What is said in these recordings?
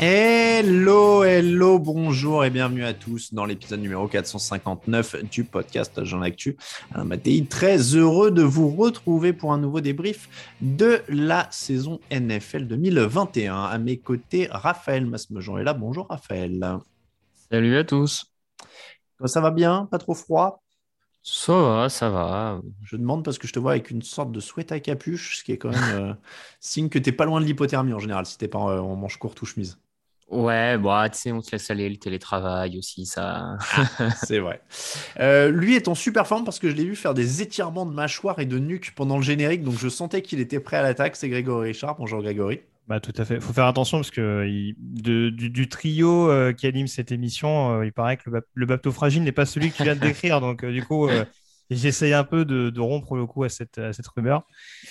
Hello, hello, bonjour et bienvenue à tous dans l'épisode numéro 459 du podcast Jean Actu. Alain Mattei, très heureux de vous retrouver pour un nouveau débrief de la saison NFL 2021. À mes côtés, Raphaël Masmejean est là. Bonjour Raphaël. Salut à tous. Ça va bien? Pas trop froid? Ça va, ça va. Je demande parce que je te vois avec une sorte de sweat à capuche, ce qui est quand même euh, signe que t'es pas loin de l'hypothermie en général, si t'es pas euh, en manche courte ou chemise. Ouais, bah, tu sais, on se laisse aller le télétravail aussi, ça. C'est vrai. Euh, lui est en super forme parce que je l'ai vu faire des étirements de mâchoire et de nuque pendant le générique, donc je sentais qu'il était prêt à l'attaque. C'est Grégory Richard. Bonjour Grégory. Bah, tout à fait. Il faut faire attention parce que il- de- du, du trio euh, qui anime cette émission, euh, il paraît que le, le bapto fragile n'est pas celui que tu viens de décrire. Donc, euh, du coup, euh, j'essaye un peu de, de rompre le coup à cette, à cette rumeur.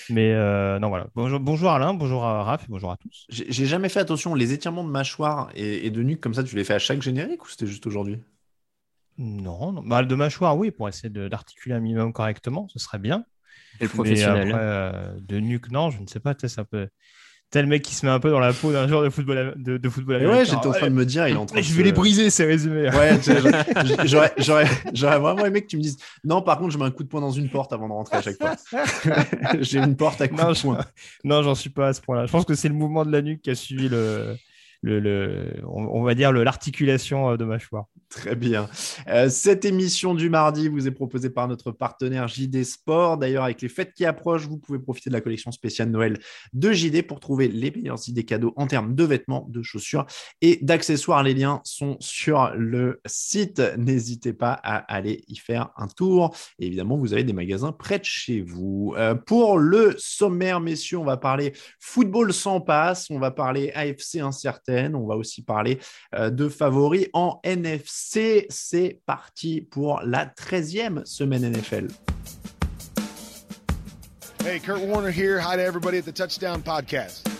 Mais euh, non, voilà. Bonjour, bonjour Alain, bonjour à Raph et bonjour à tous. J'ai jamais fait attention. Les étirements de mâchoire et, et de nuque comme ça, tu les fais à chaque générique ou c'était juste aujourd'hui? Non, non. Bah, de mâchoire, oui, pour essayer de- d'articuler un minimum correctement, ce serait bien. Et le Mais professionnel. après, euh, de nuque, non, je ne sais pas. tu sais, Peu tel mec qui se met un peu dans la peau d'un joueur de football, de, de football Et Ouais, américain. j'étais en train de me dire, il est en train Je vais les se- briser, ces résumés. Ouais, j'aurais, j'aurais, j'aurais vraiment aimé que tu me dises non, par contre, je mets un coup de poing dans une porte avant de rentrer à chaque fois. J'ai une porte à coup Non, de je- poing. Non, j'en suis pas à ce point-là. Je pense que c'est le mouvement de la nuque qui a suivi le, le, on, va dire l'articulation euh, de mâchoire. Très bien. Euh, cette émission du mardi vous est proposée par notre partenaire JD Sport. D'ailleurs, avec les fêtes qui approchent, vous pouvez profiter de la collection spéciale Noël de JD pour trouver les meilleures idées cadeaux en termes de vêtements, de chaussures et d'accessoires. Les liens sont sur le site. N'hésitez pas à aller y faire un tour. Évidemment, vous avez des magasins près de chez vous. Euh, pour le sommaire, messieurs, on va parler football sans passe, on va parler AFC on va aussi parler euh, de favoris en NFC. C'est parti pour la 13e semaine NFL. Hey, Kurt Warner here. Hi to everybody at the Touchdown Podcast.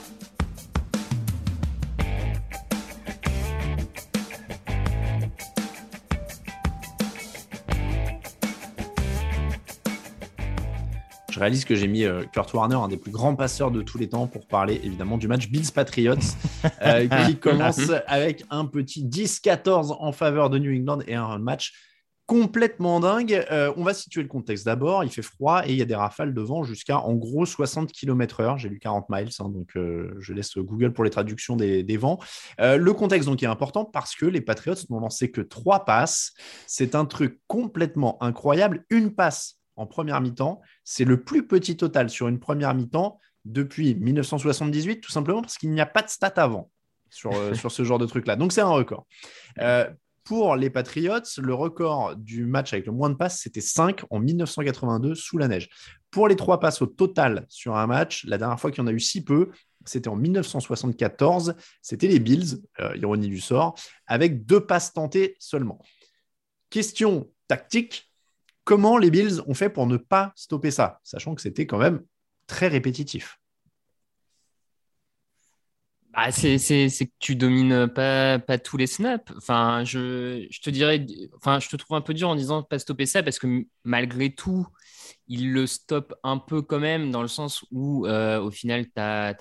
Je réalise que j'ai mis euh, Kurt Warner, un des plus grands passeurs de tous les temps, pour parler évidemment du match Bills Patriots, euh, qui commence avec un petit 10-14 en faveur de New England et un match complètement dingue. Euh, on va situer le contexte d'abord. Il fait froid et il y a des rafales de vent jusqu'à en gros 60 km/h. J'ai lu 40 miles, hein, donc euh, je laisse Google pour les traductions des, des vents. Euh, le contexte donc est important parce que les Patriots n'ont lancé que trois passes. C'est un truc complètement incroyable. Une passe en première mi-temps, c'est le plus petit total sur une première mi-temps depuis 1978, tout simplement parce qu'il n'y a pas de stats avant sur, euh, sur ce genre de truc-là. Donc c'est un record. Euh, pour les Patriots, le record du match avec le moins de passes, c'était 5 en 1982 sous la neige. Pour les trois passes au total sur un match, la dernière fois qu'il y en a eu si peu, c'était en 1974. C'était les Bills, euh, ironie du sort, avec deux passes tentées seulement. Question tactique comment les Bills ont fait pour ne pas stopper ça, sachant que c'était quand même très répétitif Ah, c'est, que tu domines pas, pas tous les snaps. Enfin, je, je te dirais, enfin, je te trouve un peu dur en disant pas stopper ça parce que malgré tout, il le stoppe un peu quand même dans le sens où euh, au final, tu as,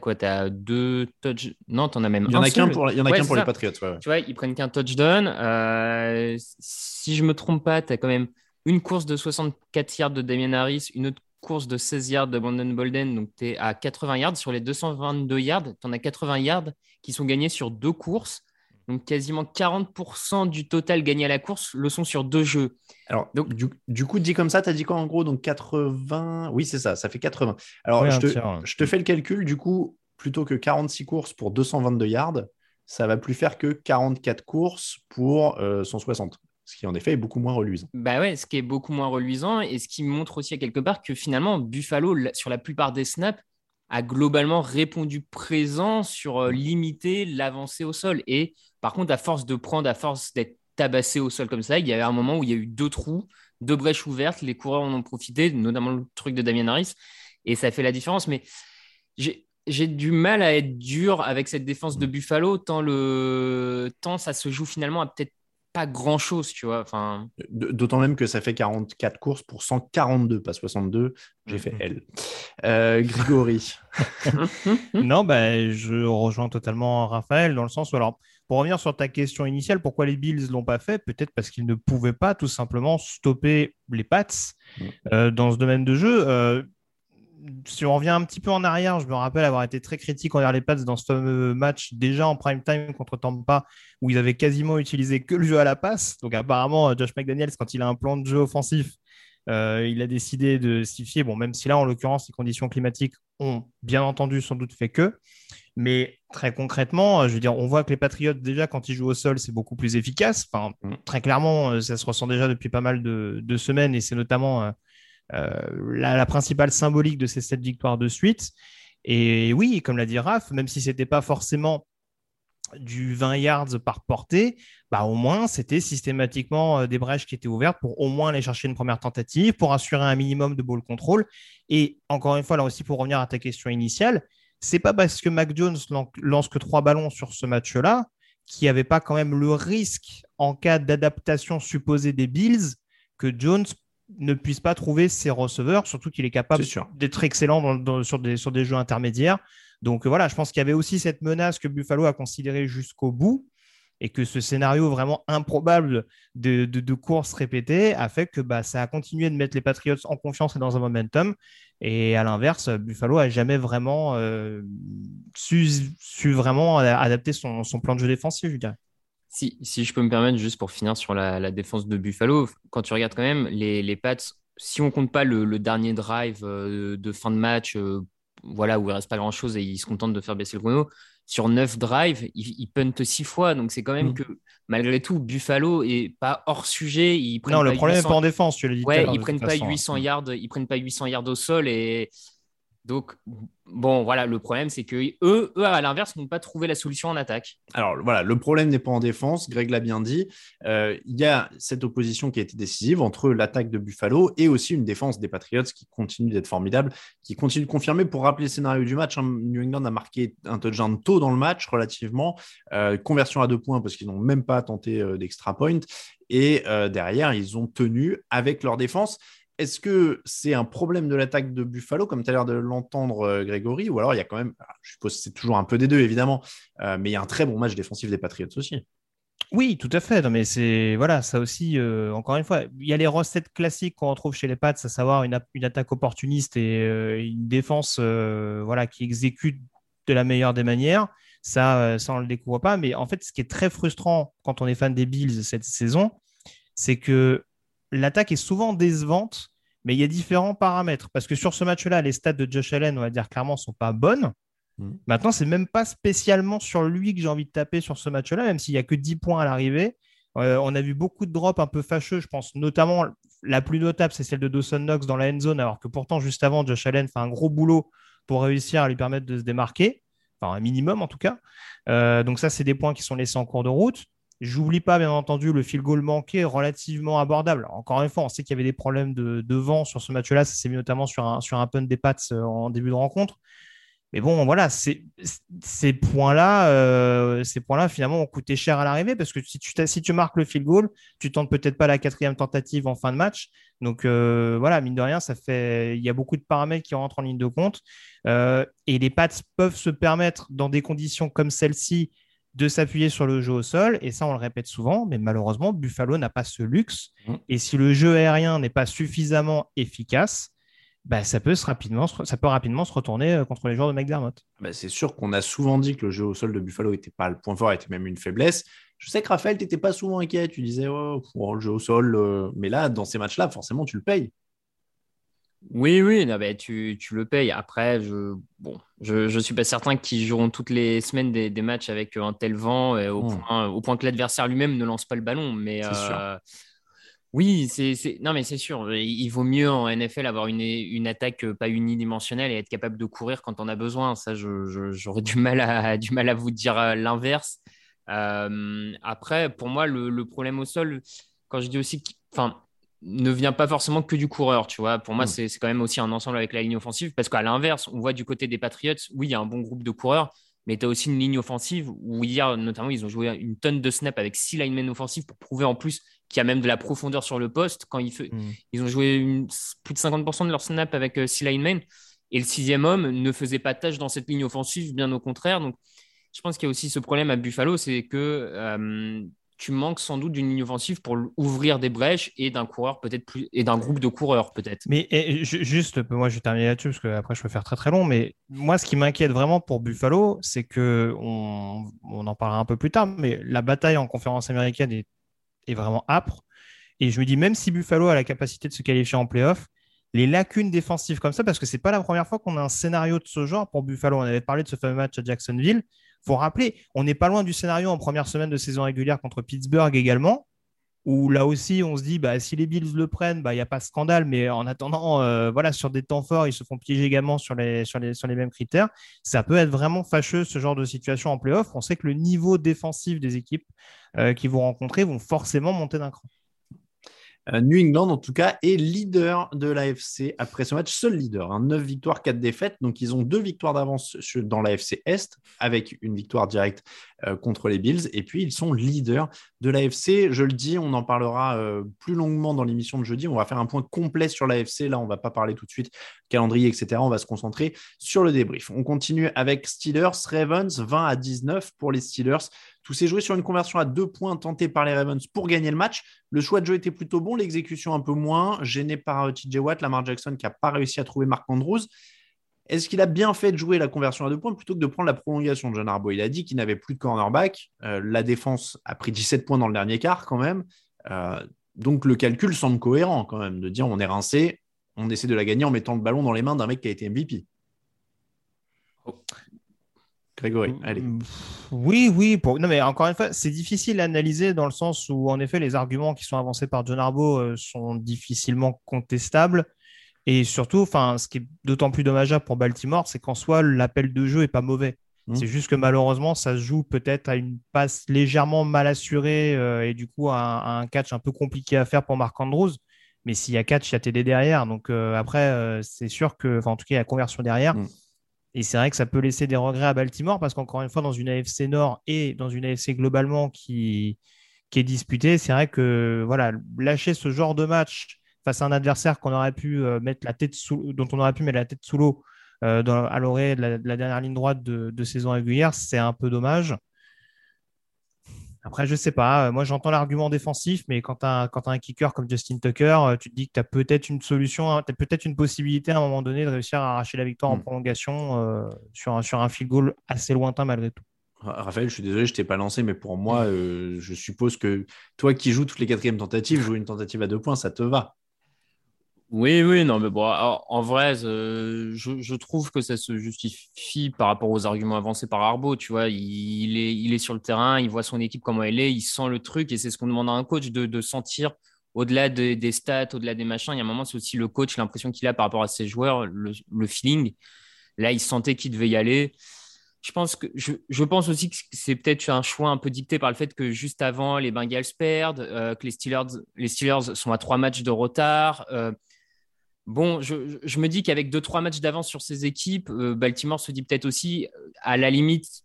quoi? Tu as deux touchdowns. Non, tu en as même il y en a qu'un pour, il y en a qu'un pour les Patriots. Tu vois, ils prennent qu'un touchdown. Euh, si je me trompe pas, tu as quand même une course de 64 yards de Damien Harris, une autre course de 16 yards de Brandon Bolden, donc tu es à 80 yards. Sur les 222 yards, tu en as 80 yards qui sont gagnés sur deux courses. Donc quasiment 40% du total gagné à la course le sont sur deux jeux. Alors, donc, du, coup, dit comme ça, tu as dit quoi en gros? Donc 80. Oui, c'est ça, ça fait 80. Alors, je, te, je, te, fais le calcul. Du coup, plutôt que 46 courses pour 222 yards, ça va plus faire que 44 courses pour 160. Ce qui en effet est beaucoup moins reluisant. Bah ouais, ce qui est beaucoup moins reluisant et ce qui montre aussi à quelque part que finalement Buffalo, sur la plupart des snaps, a globalement répondu présent sur euh, limiter l'avancée au sol. Et par contre, à force de prendre, à force d'être tabassé au sol comme ça, il y avait un moment où il y a eu deux trous, deux brèches ouvertes, les coureurs en ont profité, notamment le truc de Damien Harris, et ça fait la différence. Mais j'ai du mal à être dur avec cette défense de Buffalo, tant, le... tant ça se joue finalement à peut-être pas grand chose, tu vois. Enfin... D'autant même que ça fait 44 courses pour 142, pas 62. J'ai fait L. Euh, Grégory. non, bah, je rejoins totalement Raphaël dans le sens où, alors, pour revenir sur ta question initiale, pourquoi les Bills l'ont pas fait? Peut-être parce qu'ils ne pouvaient pas tout simplement stopper les Pats mm. euh, dans ce domaine de jeu. Euh, si on revient un petit peu en arrière, je me rappelle avoir été très critique envers les Pats dans ce fameux match déjà en prime time contre Tampa où ils avaient quasiment utilisé que le jeu à la passe. Donc apparemment, Josh McDaniels, quand il a un plan de jeu offensif, euh, il a décidé de s'y fier. Bon, même si là, en l'occurrence, les conditions climatiques ont bien entendu sans doute fait que. Mais très concrètement, je veux dire, on voit que les Patriots, déjà, quand ils jouent au sol, c'est beaucoup plus efficace. Enfin, mm. très clairement, ça se ressent déjà depuis pas mal de, de semaines et c'est notamment euh, euh, la, principale symbolique de ces sept victoires de suite. Et oui, comme l'a dit Raph, même si ce n'était pas forcément du 20 yards par portée, bah au moins c'était systématiquement euh, des brèches qui étaient ouvertes pour au moins aller chercher une première tentative, pour assurer un minimum de ball control. Et encore une fois, là aussi, pour revenir à ta question initiale, c'est pas parce que Mac Jones lance que trois ballons sur ce match-là qu'il n'y avait pas quand même le risque en cas d'adaptation supposée des Bills que Jones ne puisse pas trouver ses receveurs, surtout qu'il est capable d'être excellent sur, des, sur des jeux intermédiaires. Donc voilà, je pense qu'il y avait aussi cette menace que Buffalo a considérée jusqu'au bout et que ce scénario vraiment improbable de, de, courses répétées a fait que bah, ça a continué de mettre les Patriots en confiance et dans un momentum. Et à l'inverse, Buffalo a jamais vraiment euh, su, su, vraiment adapter son, son, plan de jeu défensif, je dirais. Si, je peux me permettre, juste pour finir sur la, défense de Buffalo, quand tu regardes quand même les, les Pats, si on compte pas le, dernier drive euh, de fin de match, euh, voilà, où il reste pas grand chose et ils se contentent de faire baisser le chrono, sur neuf drives, ils, puntent six fois. Donc c'est quand même mm. que malgré tout, Buffalo est pas hors sujet. Ils non, le problème n'est pas en défense, tu l'as dit. Ouais, ils prennent pas 800 yards, ils prennent pas 800 yards au sol et donc, bon, voilà, le problème, c'est que eux, à l'inverse, n'ont pas trouvé la solution en attaque. Alors, voilà, le problème n'est pas en défense, Greg l'a bien dit. Euh, il y a cette opposition qui a été décisive entre l'attaque de Buffalo et aussi une défense des Patriots qui continue d'être formidable, qui continue de confirmer. Pour rappeler le scénario du match, hein, New England a marqué un touchdown tôt dans le match, relativement. Euh, conversion à deux points parce qu'ils n'ont même pas tenté euh, d'extra point. Et derrière, ils ont tenu avec leur défense. Est-ce que c'est un problème de l'attaque de Buffalo, comme tu as l'air de l'entendre, euh, Grégory, ou alors il y a quand même, je suppose que c'est toujours un peu des deux, évidemment, euh, mais il y a un très bon match défensif des Patriots aussi. Oui, tout à fait. Non, mais c'est voilà, ça aussi. Euh, encore une fois, il y a les recettes classiques qu'on retrouve chez les Pats, à savoir une, attaque opportuniste et une défense, voilà, qui exécute de la meilleure des manières. Ça, ça on le découvre pas. Mais en fait, ce qui est très frustrant quand on est fan des Bills cette saison, c'est que l'attaque est souvent décevante, mais il y a différents paramètres. Parce que sur ce match-là, les stats de Josh Allen, on va dire clairement, sont pas bonnes. Maintenant, mm. Maintenant, c'est même pas spécialement sur lui que j'ai envie de taper sur ce match-là, même s'il n'y a que 10 points à l'arrivée. Euh, on a vu beaucoup de drops un peu fâcheux, je pense notamment la plus notable, c'est celle de Dawson Knox dans la end zone, alors que pourtant, juste avant, Josh Allen fait un gros boulot pour réussir à lui permettre de se démarquer, enfin un minimum en tout cas. Euh, donc ça, c'est des points qui sont laissés en cours de route. J'oublie pas, bien entendu, le field goal manqué relativement abordable. Encore une fois, on sait qu'il y avait des problèmes de, vent sur ce match-là. Ça s'est mis notamment sur un, sur un punt des Pats euh, en début de rencontre. Mais bon, voilà, ces points-là, euh, ces points-là, finalement, ont coûté cher à l'arrivée parce que si tu, marques le field goal, tu tentes peut-être pas la quatrième tentative en fin de match. Donc euh, voilà, mine de rien, ça fait, il y a beaucoup de paramètres qui rentrent en ligne de compte. Et les Pats peuvent se permettre, dans des conditions comme celle-ci, de s'appuyer sur le jeu au sol. Et ça, on le répète souvent, mais malheureusement, Buffalo n'a pas ce luxe. Mmh. Et si le jeu aérien n'est pas suffisamment efficace, bah, ça, peut rapidement, ça peut rapidement se retourner euh, contre les joueurs de McDermott. Bah, c'est sûr qu'on a souvent dit que le jeu au sol de Buffalo n'était pas le point fort, était même une faiblesse. Je sais que Raphaël, tu n'étais pas souvent inquiet. Tu disais, oh, le jeu au sol. Euh, mais là, dans ces matchs-là, forcément, tu le payes. Oui, oui, non, tu, tu, le payes. Après, je bon, je ne suis pas certain qu'ils joueront toutes les semaines des, des, matchs avec un tel vent, et au, hmm. point, au, point, que l'adversaire lui-même ne lance pas le ballon. Mais euh, oui, c'est non, mais c'est sûr. Il vaut mieux en NFL avoir une, une, attaque pas unidimensionnelle et être capable de courir quand on a besoin. Ça, j'aurais du mal à du mal à vous dire euh, l'inverse. Euh, après, pour moi, le, le, problème au sol, quand je dis aussi, enfin, ne vient pas forcément que du coureur, tu vois. Pour moi, mm. c'est quand même aussi un ensemble avec la ligne offensive, parce qu'à l'inverse, on voit du côté des Patriots, oui, il y a un bon groupe de coureurs, mais tu as aussi une ligne offensive où hier, notamment, ils ont joué une tonne de snaps avec six linemen offensifs pour prouver en plus qui a même de la profondeur sur le poste. Quand ils, mm. ils ont joué plus de 50% de leur snap avec euh, six linemen. Et le sixième homme ne faisait pas tâche dans cette ligne offensive, bien au contraire. Donc, je pense qu'il y a aussi ce problème à Buffalo, c'est que euh, tu manques sans doute d'une ligne offensive pour ouvrir des brèches et d'un coureur peut-être et d'un groupe de coureurs peut-être. Mais juste, moi je vais terminer là-dessus parce que après je peux faire très très long. Mais moi, ce qui m'inquiète vraiment pour Buffalo, c'est que on, on, en parlera un peu plus tard, mais la bataille en conférence américaine est est vraiment âpre. Et je me dis, même si Buffalo a la capacité de se qualifier en playoff, les lacunes défensives comme ça, parce que c'est pas la première fois qu'on a un scénario de ce genre pour Buffalo. On avait parlé de ce fameux match à Jacksonville. Faut rappeler, on n'est pas loin du scénario en première semaine de saison régulière contre Pittsburgh également, où là aussi on se dit, bah, si les Bills le prennent, bah, il n'y a pas de scandale, mais en attendant, euh, voilà, sur des temps forts, ils se font piéger également sur les, les mêmes critères. Ça peut être vraiment fâcheux ce genre de situation en playoff. On sait que le niveau défensif des équipes euh, qui vont rencontrer vont forcément monter d'un cran. Euh, New England, en tout cas, est leader de l'AFC après ce match, seul leader. Hein, 9 victoires, 4 défaites. Donc, ils ont deux victoires d'avance dans l'AFC Est, avec une victoire directe euh, contre les Bills. Et puis, ils sont leaders de l'AFC. Je le dis, on en parlera euh, plus longuement dans l'émission de jeudi. On va faire un point complet sur l'AFC. Là, on ne va pas parler tout de suite calendrier, etc. On va se concentrer sur le débrief. On continue avec Steelers, Ravens, 20 à 19 pour les Steelers. Tout s'est joué sur une conversion à deux points tentée par les Ravens pour gagner le match. Le choix de jeu était plutôt bon, l'exécution un peu moins, gêné par euh, TJ Watt, Lamar Jackson qui n'a pas réussi à trouver Mark Andrews. Est-ce qu'il a bien fait de jouer la conversion à deux points plutôt que de prendre la prolongation? De John Arbo Il a dit qu'il n'avait plus de cornerback. Euh, la défense a pris 17 points dans le dernier quart quand même. Euh, donc le calcul semble cohérent quand même de dire on est rincé, on essaie de la gagner en mettant le ballon dans les mains d'un mec qui a été MVP. Grégory, allez. Oui, oui. Pour... Non, mais encore une fois, c'est difficile à analyser dans le sens où, en effet, les arguments qui sont avancés par John Arbo euh, sont difficilement contestables. Et surtout, enfin, ce qui est d'autant plus dommageable pour Baltimore, c'est qu'en soi, l'appel de jeu est pas mauvais. Mmh. C'est juste que malheureusement, ça se joue peut-être à une passe légèrement mal assurée euh, et du coup à, un catch un peu compliqué à faire pour Marc Andrews. Mais s'il y a catch, il y a TD derrière. Donc euh, après, c'est sûr que, en tout cas, il y a conversion derrière. Mmh. Et c'est vrai que ça peut laisser des regrets à Baltimore parce qu'encore une fois, dans une AFC Nord et dans une AFC globalement qui, qui est disputée, c'est vrai que voilà, lâcher ce genre de match face à un adversaire qu'on aurait pu euh, mettre la tête sous, dont on aurait pu mettre la tête sous l'eau euh, à l'oreille de, la dernière ligne droite de, de saison régulière, c'est un peu dommage. Après, je sais pas. Euh, moi, j'entends l'argument défensif, mais quand tu as, un kicker comme Justin Tucker, euh, tu te dis que tu as peut-être une solution, hein, tu as peut-être une possibilité à un moment donné de réussir à arracher la victoire en mm. prolongation euh, sur, un, sur un field goal assez lointain malgré tout. Raphaël, je suis désolé, je t'ai pas lancé, mais pour moi, je suppose que toi qui joues toutes les quatrièmes tentatives, jouer une tentative à deux points, ça te va. Oui, oui, non, mais bon, en vrai, je, trouve que ça se justifie par rapport aux arguments avancés par Arbo. Tu vois, il, est, il est sur le terrain, il voit son équipe comment elle est, il sent le truc, et c'est ce qu'on demande à un coach de, sentir au-delà des stats, au-delà des machins. Il y a un moment, c'est aussi le coach, l'impression qu'il a par rapport à ses joueurs, le, feeling. Là, il sentait qu'il devait y aller. Je pense, que, je, pense aussi que c'est peut-être un choix un peu dicté par le fait que juste avant, les Bengals perdent, euh, que les Steelers, les Steelers sont à trois matchs de retard. Euh, Bon, je, je me dis qu'avec deux trois matchs d'avance sur ces équipes, euh, Baltimore se dit peut-être aussi, euh, à la limite,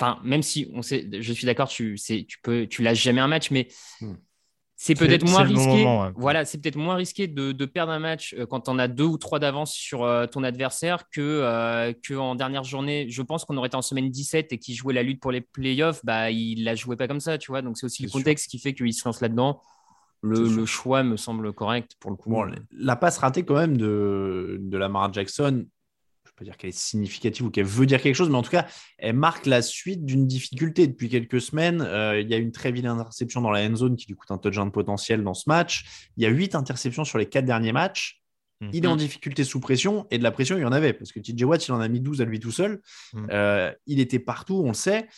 enfin, même si on sait, je suis d'accord, tu, tu peux, tu lâches jamais un match, mais Hmm. c'est peut-être moins bon risqué. moment, ouais. Voilà, c'est peut-être moins risqué de, de perdre un match euh, quand on a deux ou trois d'avance sur ton adversaire que, euh, que en dernière journée. Je pense qu'on aurait été en semaine 17 et qui jouait la lutte pour les playoffs, bah il la jouait pas comme ça, tu vois. Donc c'est aussi le sûr. contexte qui fait qu'il se lance là-dedans. Le, choix me semble correct pour le coup. Bon, la passe ratée quand même de, de Lamar Jackson, je peux pas dire qu'elle est significative ou qu'elle veut dire quelque chose, mais en tout cas, elle marque la suite d'une difficulté depuis quelques semaines. Euh, il y a une très vilaine interception dans la end zone qui lui coûte un touchdown potentiel dans ce match. Il y a huit interceptions sur les quatre derniers matchs. Mhm. Il est en difficulté sous pression et de la pression, il y en avait parce que TJ Watt, il en a mis 12 à lui tout seul. Mhm. Euh, il était partout, on le sait.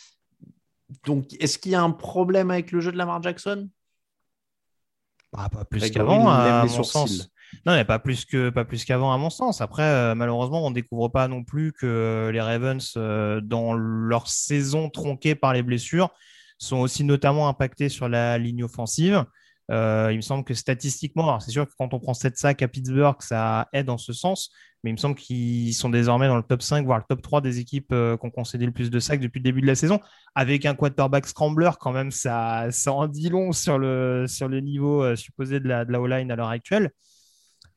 Donc, est-ce qu'il y a un problème avec le jeu de Lamar Jackson? Bah, pas plus qu'avant, à mon sens. Non, mais pas plus que pas plus qu'avant, à mon sens. Après, euh, malheureusement, on ne découvre pas non plus que les Ravens, euh, dans leur saison tronquée par les blessures, sont aussi notamment impactés sur la ligne offensive. Euh, il me semble que statistiquement, alors c'est sûr que quand on prend 7 sacs à Pittsburgh, ça aide en ce sens, mais il me semble qu'ils sont désormais dans le top 5, voire le top 3 des équipes euh, qui ont concédé le plus de sacs depuis le début de la saison. Avec un quarterback scrambler, quand même, ça, ça en dit long sur le, sur le niveau euh, supposé de la, de la O-line à l'heure actuelle.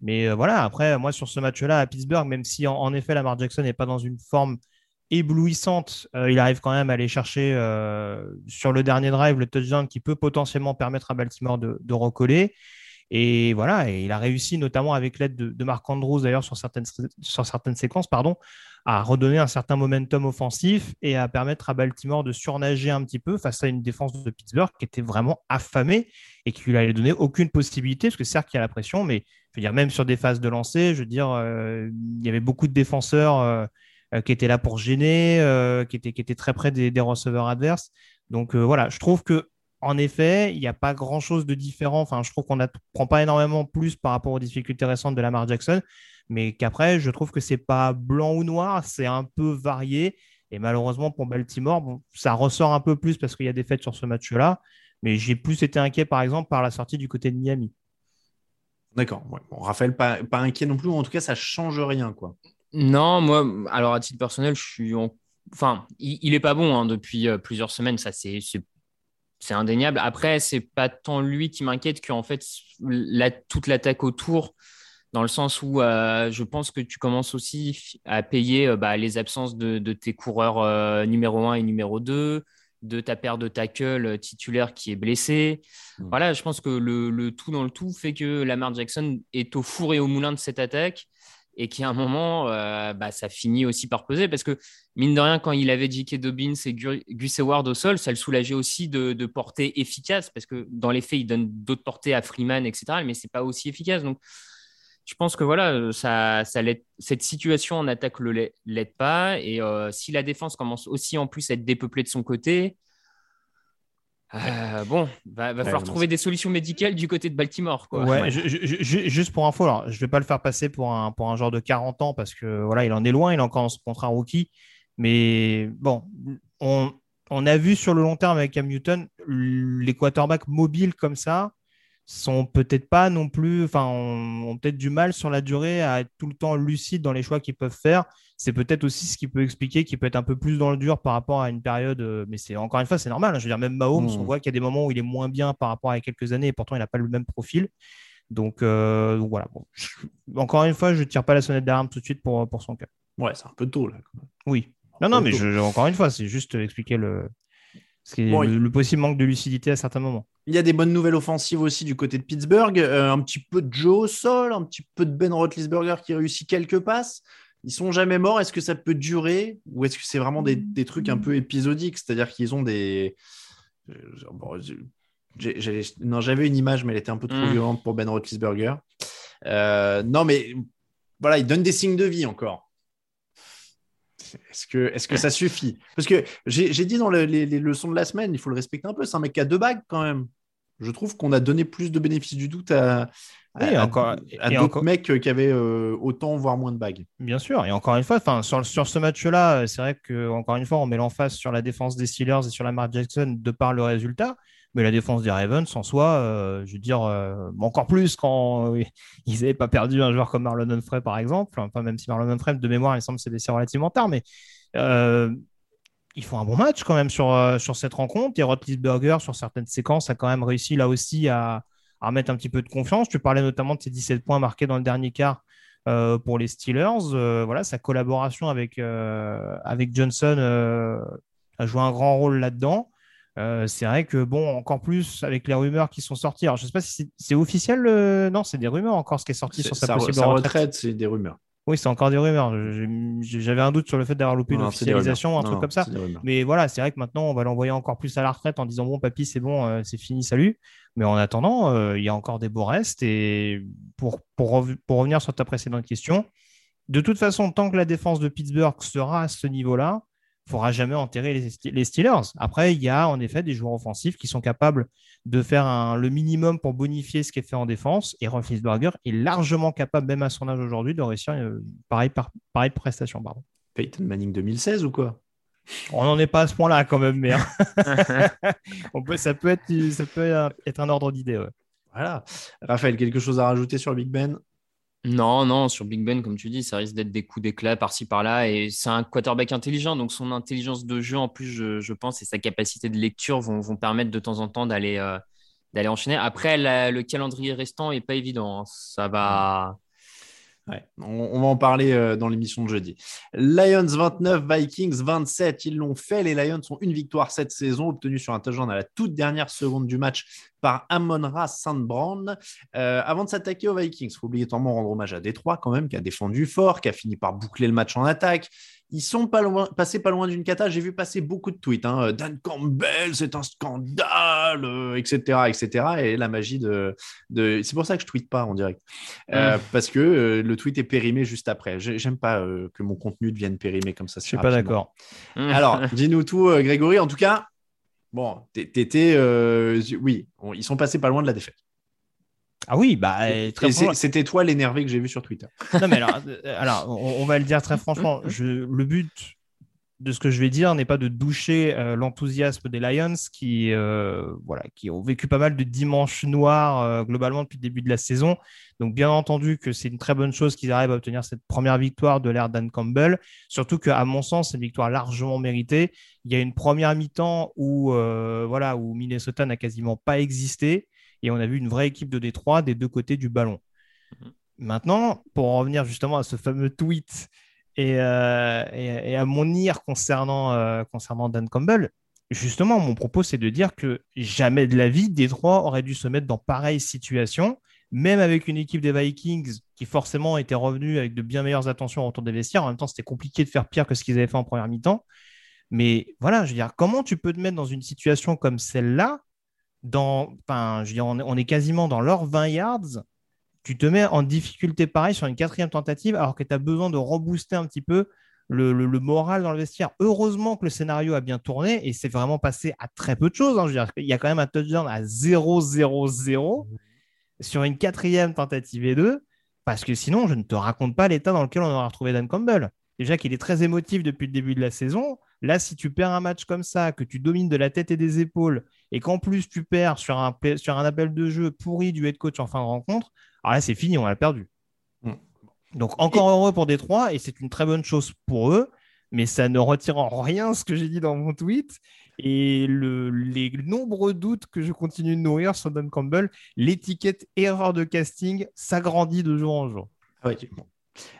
Mais euh, voilà, après, moi, sur ce match-là à Pittsburgh, même si en, en effet Lamar Jackson n'est pas dans une forme éblouissante, euh, il arrive quand même à aller chercher euh, sur le dernier drive le touchdown qui peut potentiellement permettre à Baltimore de, recoller. Et voilà, et il a réussi, notamment avec l'aide de, de Marc Andrews, d'ailleurs, sur certaines, sur certaines séquences, pardon, à redonner un certain momentum offensif et à permettre à Baltimore de surnager un petit peu face à une défense de Pittsburgh qui était vraiment affamée et qui lui allait donner aucune possibilité, parce que certes, il y a la pression, mais je veux dire, même sur des phases de lancer, je veux dire, euh, il y avait beaucoup de défenseurs qui étaient là pour gêner, euh, qui, étaient, qui étaient très près des, des receveurs adverses. Donc euh, voilà, je trouve que en effet, il n'y a pas grand-chose de différent. Enfin, je trouve qu'on ne prend pas énormément plus par rapport aux difficultés récentes de Lamar Jackson, mais qu'après, je trouve que c'est pas blanc ou noir, c'est un peu varié. Et malheureusement pour Baltimore, ça ressort un peu plus parce qu'il y a des fêtes sur ce match-là. Mais j'ai plus été inquiet, par exemple, par la sortie du côté de Miami. D'accord. Raphaël, pas, inquiet non plus, en tout cas, ça change rien, quoi. Non, moi, alors à titre personnel, je suis. en- Enfin, il, il est pas bon hein, depuis euh, plusieurs semaines, ça c'est c'est- indéniable. Après, c'est pas tant lui qui m'inquiète qu'en fait la, toute l'attaque autour, dans le sens où euh, je pense que tu commences aussi à payer euh, bah, les absences de, de tes coureurs euh, numéro 1 et numéro 2, de ta paire de tackle titulaire qui est blessé. Mm. Voilà, je pense que le, le tout dans le tout fait que Lamar Jackson est au four et au moulin de cette attaque et qu'à un moment, euh, bah, ça finit aussi par peser parce que, mine de rien, quand il avait J.K. Dobbins et Gu- Gus Howard au sol, ça le soulageait aussi de, de portée efficace parce que dans les faits, il donne d'autres portées à Freeman, etc. Mais c'est pas aussi efficace. Donc, je pense que voilà, euh, ça, ça cette situation en attaque ne l'aide l'aide pas. Et euh, si la défense commence aussi en plus à être dépeuplée de son côté, euh, bon, va, va falloir bon, trouver des solutions médicales du côté de Baltimore. Quoi. Ouais, je- je- je- juste pour info, alors, je vais pas le faire passer pour un, pour un genre de 40 ans parce que voilà, il en est loin, il est encore en contrat rookie. Mais bon, on, on a vu sur le long terme avec Cam Newton, les quarterbacks mobiles comme ça sont peut-être pas non plus, enfin, ont, ont peut-être du mal sur la durée à être tout le temps lucides dans les choix qu'ils peuvent faire. C'est peut-être aussi ce qui peut expliquer qu'il peut être un peu plus dans le dur par rapport à une période. euh, Mais c'est encore une fois, c'est normal. hein. Je veux dire, même Mahomes, on voit qu'il y a des moments où il est moins bien par rapport à il y a quelques années et pourtant il n'a pas le même profil. Donc, euh, donc voilà. Bon, encore une fois, je ne tire pas la sonnette d'alarme tout de suite pour, pour son cas. Ouais, c'est un peu tôt, là. Oui. Non, non, mais je- encore une fois, c'est juste expliquer le, ce qui est Bon, le, possible manque de lucidité à certains moments. Il y a des bonnes nouvelles offensives aussi du côté de Pittsburgh. Euh, un petit peu de Joe au sol, un petit peu de Ben Roethlisberger qui réussit quelques passes. Ils sont jamais morts. Est-ce que ça peut durer ou est-ce que c'est vraiment des, des trucs un peu épisodiques? C'est-à-dire qu'ils ont des. euh, bon, non, j'avais une image, mais elle était un peu trop Mm. violente pour Ben Roethlisberger. Euh, non, mais voilà, il donne des signes de vie encore. Est-ce que, est que ça suffit? Parce que j'ai dit dans le- les, les leçons de la semaine, il faut le respecter un peu. C'est un mec qui a deux bagues quand même. Je trouve qu'on a donné plus de bénéfices du doute à, Oui, à, encore- à et d'autres encore- mecs qui avaient euh, autant, voire moins de bagues. Bien sûr, et encore une fois, sur, sur ce match-là, c'est vrai que encore une fois, on met l'emphase sur la défense des Steelers et sur Lamar Jackson de par le résultat. Mais la défense des Ravens, en soi, euh, je veux dire, euh, encore plus quand euh, ils n'avaient pas perdu un joueur comme Marlon Humphrey, par exemple. Enfin, même si Marlon Humphrey, de mémoire, il semble s'est blessé relativement tard, mais ils font un bon match quand même sur, sur cette rencontre. Et Rotlisberger, sur certaines séquences, a quand même réussi là aussi à, à remettre un petit peu de confiance. Tu parlais notamment de ces 17 points marqués dans le dernier quart pour les Steelers. voilà, sa collaboration avec, avec Johnson a joué un grand rôle là-dedans. Euh, c'est vrai que, bon, encore plus avec les rumeurs qui sont sorties. Alors, je ne sais pas si c'est officiel. Non, c'est des rumeurs encore ce qui est sorti sur sa possible retraite. c'est des rumeurs. Oui, c'est encore des rumeurs. J'avais un doute sur le fait d'avoir loupé une officialisation, un truc comme ça. Mais voilà, c'est vrai que maintenant, on va l'envoyer encore plus à la retraite en disant Bon, papy, c'est bon, euh, c'est fini, salut. Mais en attendant, euh, il y a encore des beaux restes. Et pour, pour, pour revenir sur ta précédente question, de toute façon, tant que la défense de Pittsburgh sera à ce niveau-là, ne faudra jamais enterrer les, Steelers. Après, il y a en effet des joueurs offensifs qui sont capables de faire le minimum pour bonifier ce qui est fait en défense. Et Roethlisberger est largement capable, même à son âge aujourd'hui, de réussir euh, pareil, par, pareil prestation. Pardon. Peyton Manning 2016 ou quoi? On n'en est pas à ce point-là quand même, mais. On peut, ça, peut être, ça peut être un ordre d'idée. Voilà. Raphaël, quelque chose à rajouter sur le Big Ben? Non, non, sur Big Ben, comme tu dis, ça risque d'être des coups d'éclat par-ci par-là. Et c'est un quarterback intelligent, donc son intelligence de jeu, en plus, je, pense, et sa capacité de lecture vont, permettre de temps en temps d'aller euh, enchaîner. Après, le calendrier restant n'est pas évident. Hein. Ça va. On, va en parler euh, dans l'émission de jeudi. Lions 29, Vikings 27. Ils l'ont fait. Les Lions ont une victoire cette saison, obtenue sur un touchdown à la toute dernière seconde du match par Amon-Ra Sandbrand. Euh, avant de s'attaquer aux Vikings, il faut obligatoirement rendre hommage à Détroit quand même, qui a défendu fort, qui a fini par boucler le match en attaque. Ils sont pas loin, passés pas loin d'une cata. J'ai vu passer beaucoup de tweets. Hein. Dan Campbell, c'est un scandale, etc., euh, etc. Et la magie de, de... c'est pour ça que je tweete pas en direct, euh, parce que le tweet est périmé juste après. J'aime pas que mon contenu devienne périmé comme ça. Je suis pas d'accord. Alors, dis-nous tout, Grégory. En tout cas, Bon, t'étais. Euh, oui, ils sont passés pas loin de la défaite. Ah oui, bah, c'était toi l'énervé que j'ai vu sur Twitter. Non, mais alors, euh, alors on, va le dire très franchement. Je, le but de ce que je vais dire n'est pas de doucher euh, l'enthousiasme des Lions qui, voilà, qui ont vécu pas mal de dimanches noirs globalement depuis le début de la saison. Donc, bien entendu que c'est une très bonne chose qu'ils arrivent à obtenir cette première victoire de l'ère Dan Campbell. Surtout qu'à mon sens, c'est une victoire largement méritée. Il y a une première mi-temps où, euh, voilà, où Minnesota n'a quasiment pas existé et on a vu une vraie équipe de Détroit des deux côtés du ballon. Mhm. Maintenant, pour en revenir justement à ce fameux tweet et, euh, à mon ire concernant, euh, concernant Dan Campbell, justement, mon propos, c'est de dire que jamais de la vie, Détroit aurait dû se mettre dans pareille situation même avec une équipe des Vikings qui forcément était revenue avec de bien meilleures attentions autour des vestiaires. En même temps, c'était compliqué de faire pire que ce qu'ils avaient fait en première mi-temps. Mais voilà, je veux dire, comment tu peux te mettre dans une situation comme celle-là dans, enfin, je dire, on est, quasiment dans leurs 20 yards. Tu te mets en difficulté pareil sur une quatrième tentative alors que tu as besoin de rebooster un petit peu le, moral dans le vestiaire. Heureusement que le scénario a bien tourné et c'est vraiment passé à très peu de choses. Hein. Il y a quand même un touchdown à 0-0-0 sur une quatrième tentative et deux, parce que sinon, je ne te raconte pas l'état dans lequel on aura retrouvé Dan Campbell. Déjà qu'il est très émotif depuis le début de la saison. Là, si tu perds un match comme ça, que tu domines de la tête et des épaules, et qu'en plus tu perds sur un, sur un appel de jeu pourri du head coach en fin de rencontre, alors là, c'est fini, on l'a perdu. Mm. Donc, encore heureux pour Détroit, et c'est une très bonne chose pour eux, mais ça ne retire en rien ce que j'ai dit dans mon tweet. Et les nombreux doutes que je continue de nourrir sur Don Campbell, l'étiquette erreur de casting s'agrandit de jour en jour.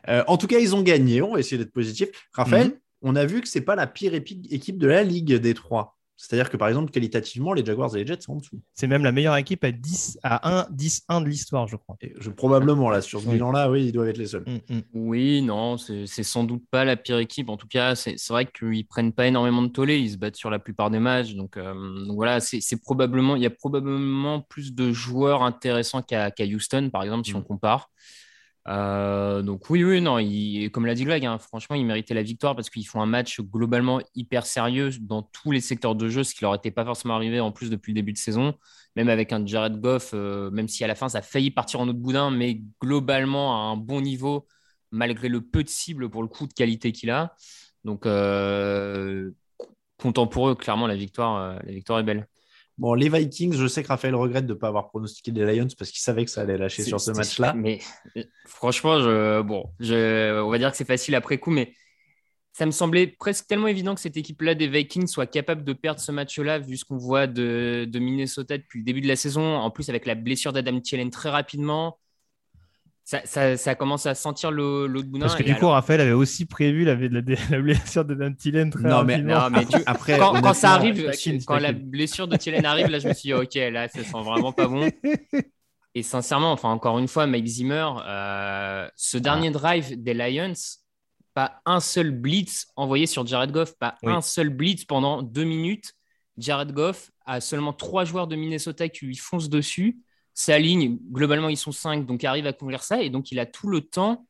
Euh, en tout cas, ils ont gagné. On va essayer d'être positif. Raphaël, mhm. On a vu que c'est pas la pire équipe de la Ligue des trois. C'est-à-dire que par exemple, qualitativement, les Jaguars et les Jets sont en dessous. C'est même la meilleure équipe à 10 à 1, 10-1 de l'histoire, je crois. je, probablement, là, sur ce bilan-là, oui, ils doivent être les seuls. Mm, mm. Oui, non, c'est sans doute pas la pire équipe. En tout cas, c'est vrai qu'ils prennent pas énormément de tollé, ils se battent sur la plupart des matchs. Donc, euh, voilà, c'est probablement, il y a probablement plus de joueurs intéressants qu'à Houston, par exemple, si mm. on compare. Euh, donc oui, oui, non, comme l'a dit Greg, hein, franchement, ils méritaient la victoire parce qu'ils font un match globalement hyper sérieux dans tous les secteurs de jeu, ce qui leur était pas forcément arrivé en plus depuis le début de saison, même avec un Jared Goff, euh, même si à la fin ça a failli partir en autre boudin, mais globalement à un bon niveau, malgré le peu de cibles pour le coup de qualité qu'il a. Donc euh, content pour eux, clairement, la victoire, la victoire est belle. Bon, les Vikings, je sais que Raphaël regrette de ne pas avoir pronostiqué les Lions parce qu'il savait que ça allait lâcher sur ce match-là. Mais franchement, je, bon, je, on va dire que c'est facile après coup, mais ça me semblait presque tellement évident que cette équipe-là des Vikings soit capable de perdre ce match-là, vu ce qu'on voit de, Minnesota depuis le début de la saison. En plus, avec la blessure d'Adam Thielen très rapidement, ça, commence à sentir l'autre bout Parce que du coup, Raphaël avait aussi prévu la, la, blessure d'Adam Thielen très non, rapidement. Mais, Après, quand, ça arrive, quand la blessure de Thielen arrive, là, je me suis dit, OK, là, ça sent vraiment pas bon. Et sincèrement, enfin, encore une fois, Mike Zimmer, euh, ce dernier drive des Lions, pas un seul blitz envoyé sur Jared Goff, pas un seul blitz pendant deux minutes. Jared Goff a seulement trois joueurs de Minnesota qui lui foncent dessus. Sa ligne, globalement, ils sont cinq, donc arrive à couvrir ça. Et donc, il a tout le temps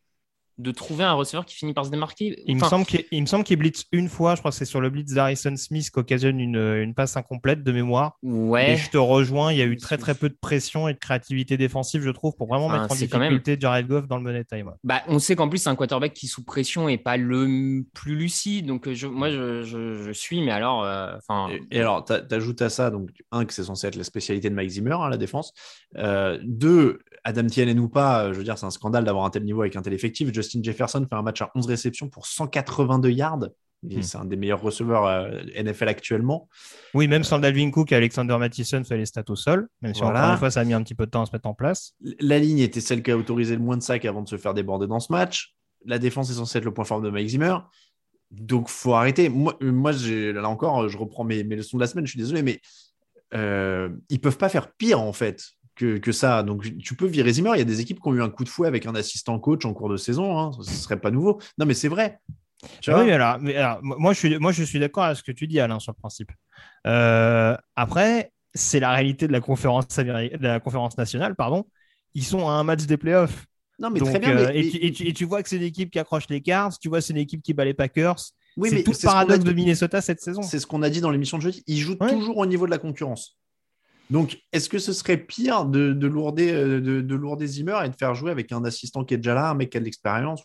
de trouver un receveur qui finit par se démarquer. Il, me semble qu'il, me semble qu'il blitz une fois, je crois que c'est sur le blitz d'Harrison Smith qui occasionne une, une, passe incomplète de mémoire. Ouais. Et je te rejoins, il y a eu très très peu de pression et de créativité défensive, je trouve, pour vraiment mettre en difficulté même... Jared Goff dans le money time. Bah, on sait qu'en plus, c'est un quarterback qui sous pression et pas le plus lucide. Donc je, moi, je, je, suis, mais alors. Euh, et, et, alors, tu ajoutes à ça, donc, un, que c'est censé être la spécialité de Mike Zimmer, hein, la défense. Euh, deux, Adam Thielen ou pas, je veux dire, c'est un scandale d'avoir un tel niveau avec un tel effectif. Justin Jefferson fait un match à 11 réceptions pour 182 yards. Hmm. C'est un des meilleurs receveurs euh, NFL actuellement. Oui, même sans Dalvin Cook et Alexander Mattison fait les stats au sol, même si encore une fois ça a mis un petit peu de temps à se mettre en place. La ligne était celle qui a autorisé le moins de sacs avant de se faire déborder dans ce match. La défense est censée être le point fort de Mike Zimmer. Donc faut arrêter. Moi, euh, moi là encore, je reprends mes, mes, leçons de la semaine, je suis désolé, mais euh, ils peuvent pas faire pire en fait que, ça. Donc, tu peux virer Zimmer. Il y a des équipes qui ont eu un coup de fouet avec un assistant coach en cours de saison. Hein. Ce ne serait pas nouveau. Non, mais c'est vrai. Ah oui, alors, mais alors, moi, je suis, moi, je suis d'accord avec ce que tu dis, Alain, sur le principe. Euh, après, c'est la réalité de la conférence, de la conférence nationale. pardon. Ils sont à un match des playoffs. Non, mais très bien. Euh, et, tu, vois que c'est une équipe qui accroche les cartes. Tu vois, c'est une équipe qui bat les Packers. Oui, c'est tout le paradoxe de Minnesota cette saison. C'est ce qu'on a dit dans l'émission de jeudi. Ils jouent toujours au niveau de la concurrence. Donc, est-ce que ce serait pire de, de lourder, euh, de, de lourder Zimmer et de faire jouer avec un assistant qui est déjà là, un mec qui a de l'expérience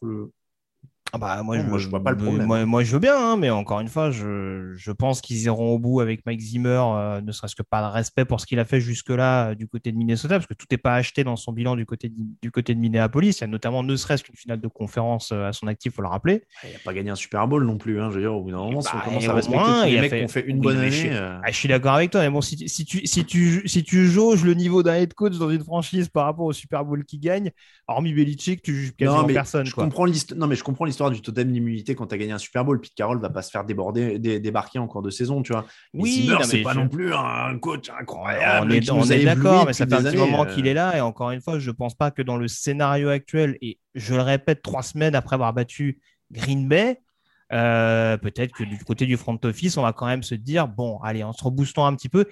ah bah, moi, je, vois pas le problème. Moi, je veux bien, hein, mais encore une fois, je, je pense qu'ils iront au bout avec Mike Zimmer, euh, ne serait-ce que pas de respect pour ce qu'il a fait jusque-là euh, du côté de Minnesota, parce que tout n'est pas acheté dans son bilan du côté de, du côté de Minneapolis. Il y a notamment ne serait-ce qu'une finale de conférence euh, à son actif, il faut le rappeler. Il n'a pas gagné un Super Bowl non plus. Hein, je veux dire, au bout d'un moment, si on bah, commence à respecter tous les mecs qui ont fait une bonne année. Ah, je, suis d'accord avec toi, mais bon, si, si, tu, si, tu, si tu jauges le niveau d'un head coach dans une franchise par rapport au Super Bowl qui gagne, hormis Belichick, tu juges quasiment personne. Je comprends non, mais je comprends l'histoire du totem d'immunité quand tu as gagné un Super Bowl. Pete Carroll va pas se faire déborder, débarquer en cours de saison, tu vois. oui, c'est pas non plus un coach incroyable. On est, d'accord, mais ça fait un petit moment qu'il est là. Et encore une fois, je pense pas que dans le scénario actuel, et je le répète, trois semaines après avoir battu Green Bay, euh, peut-être que du côté du front office, on va quand même se dire bon, allez, en se reboostant un petit peu.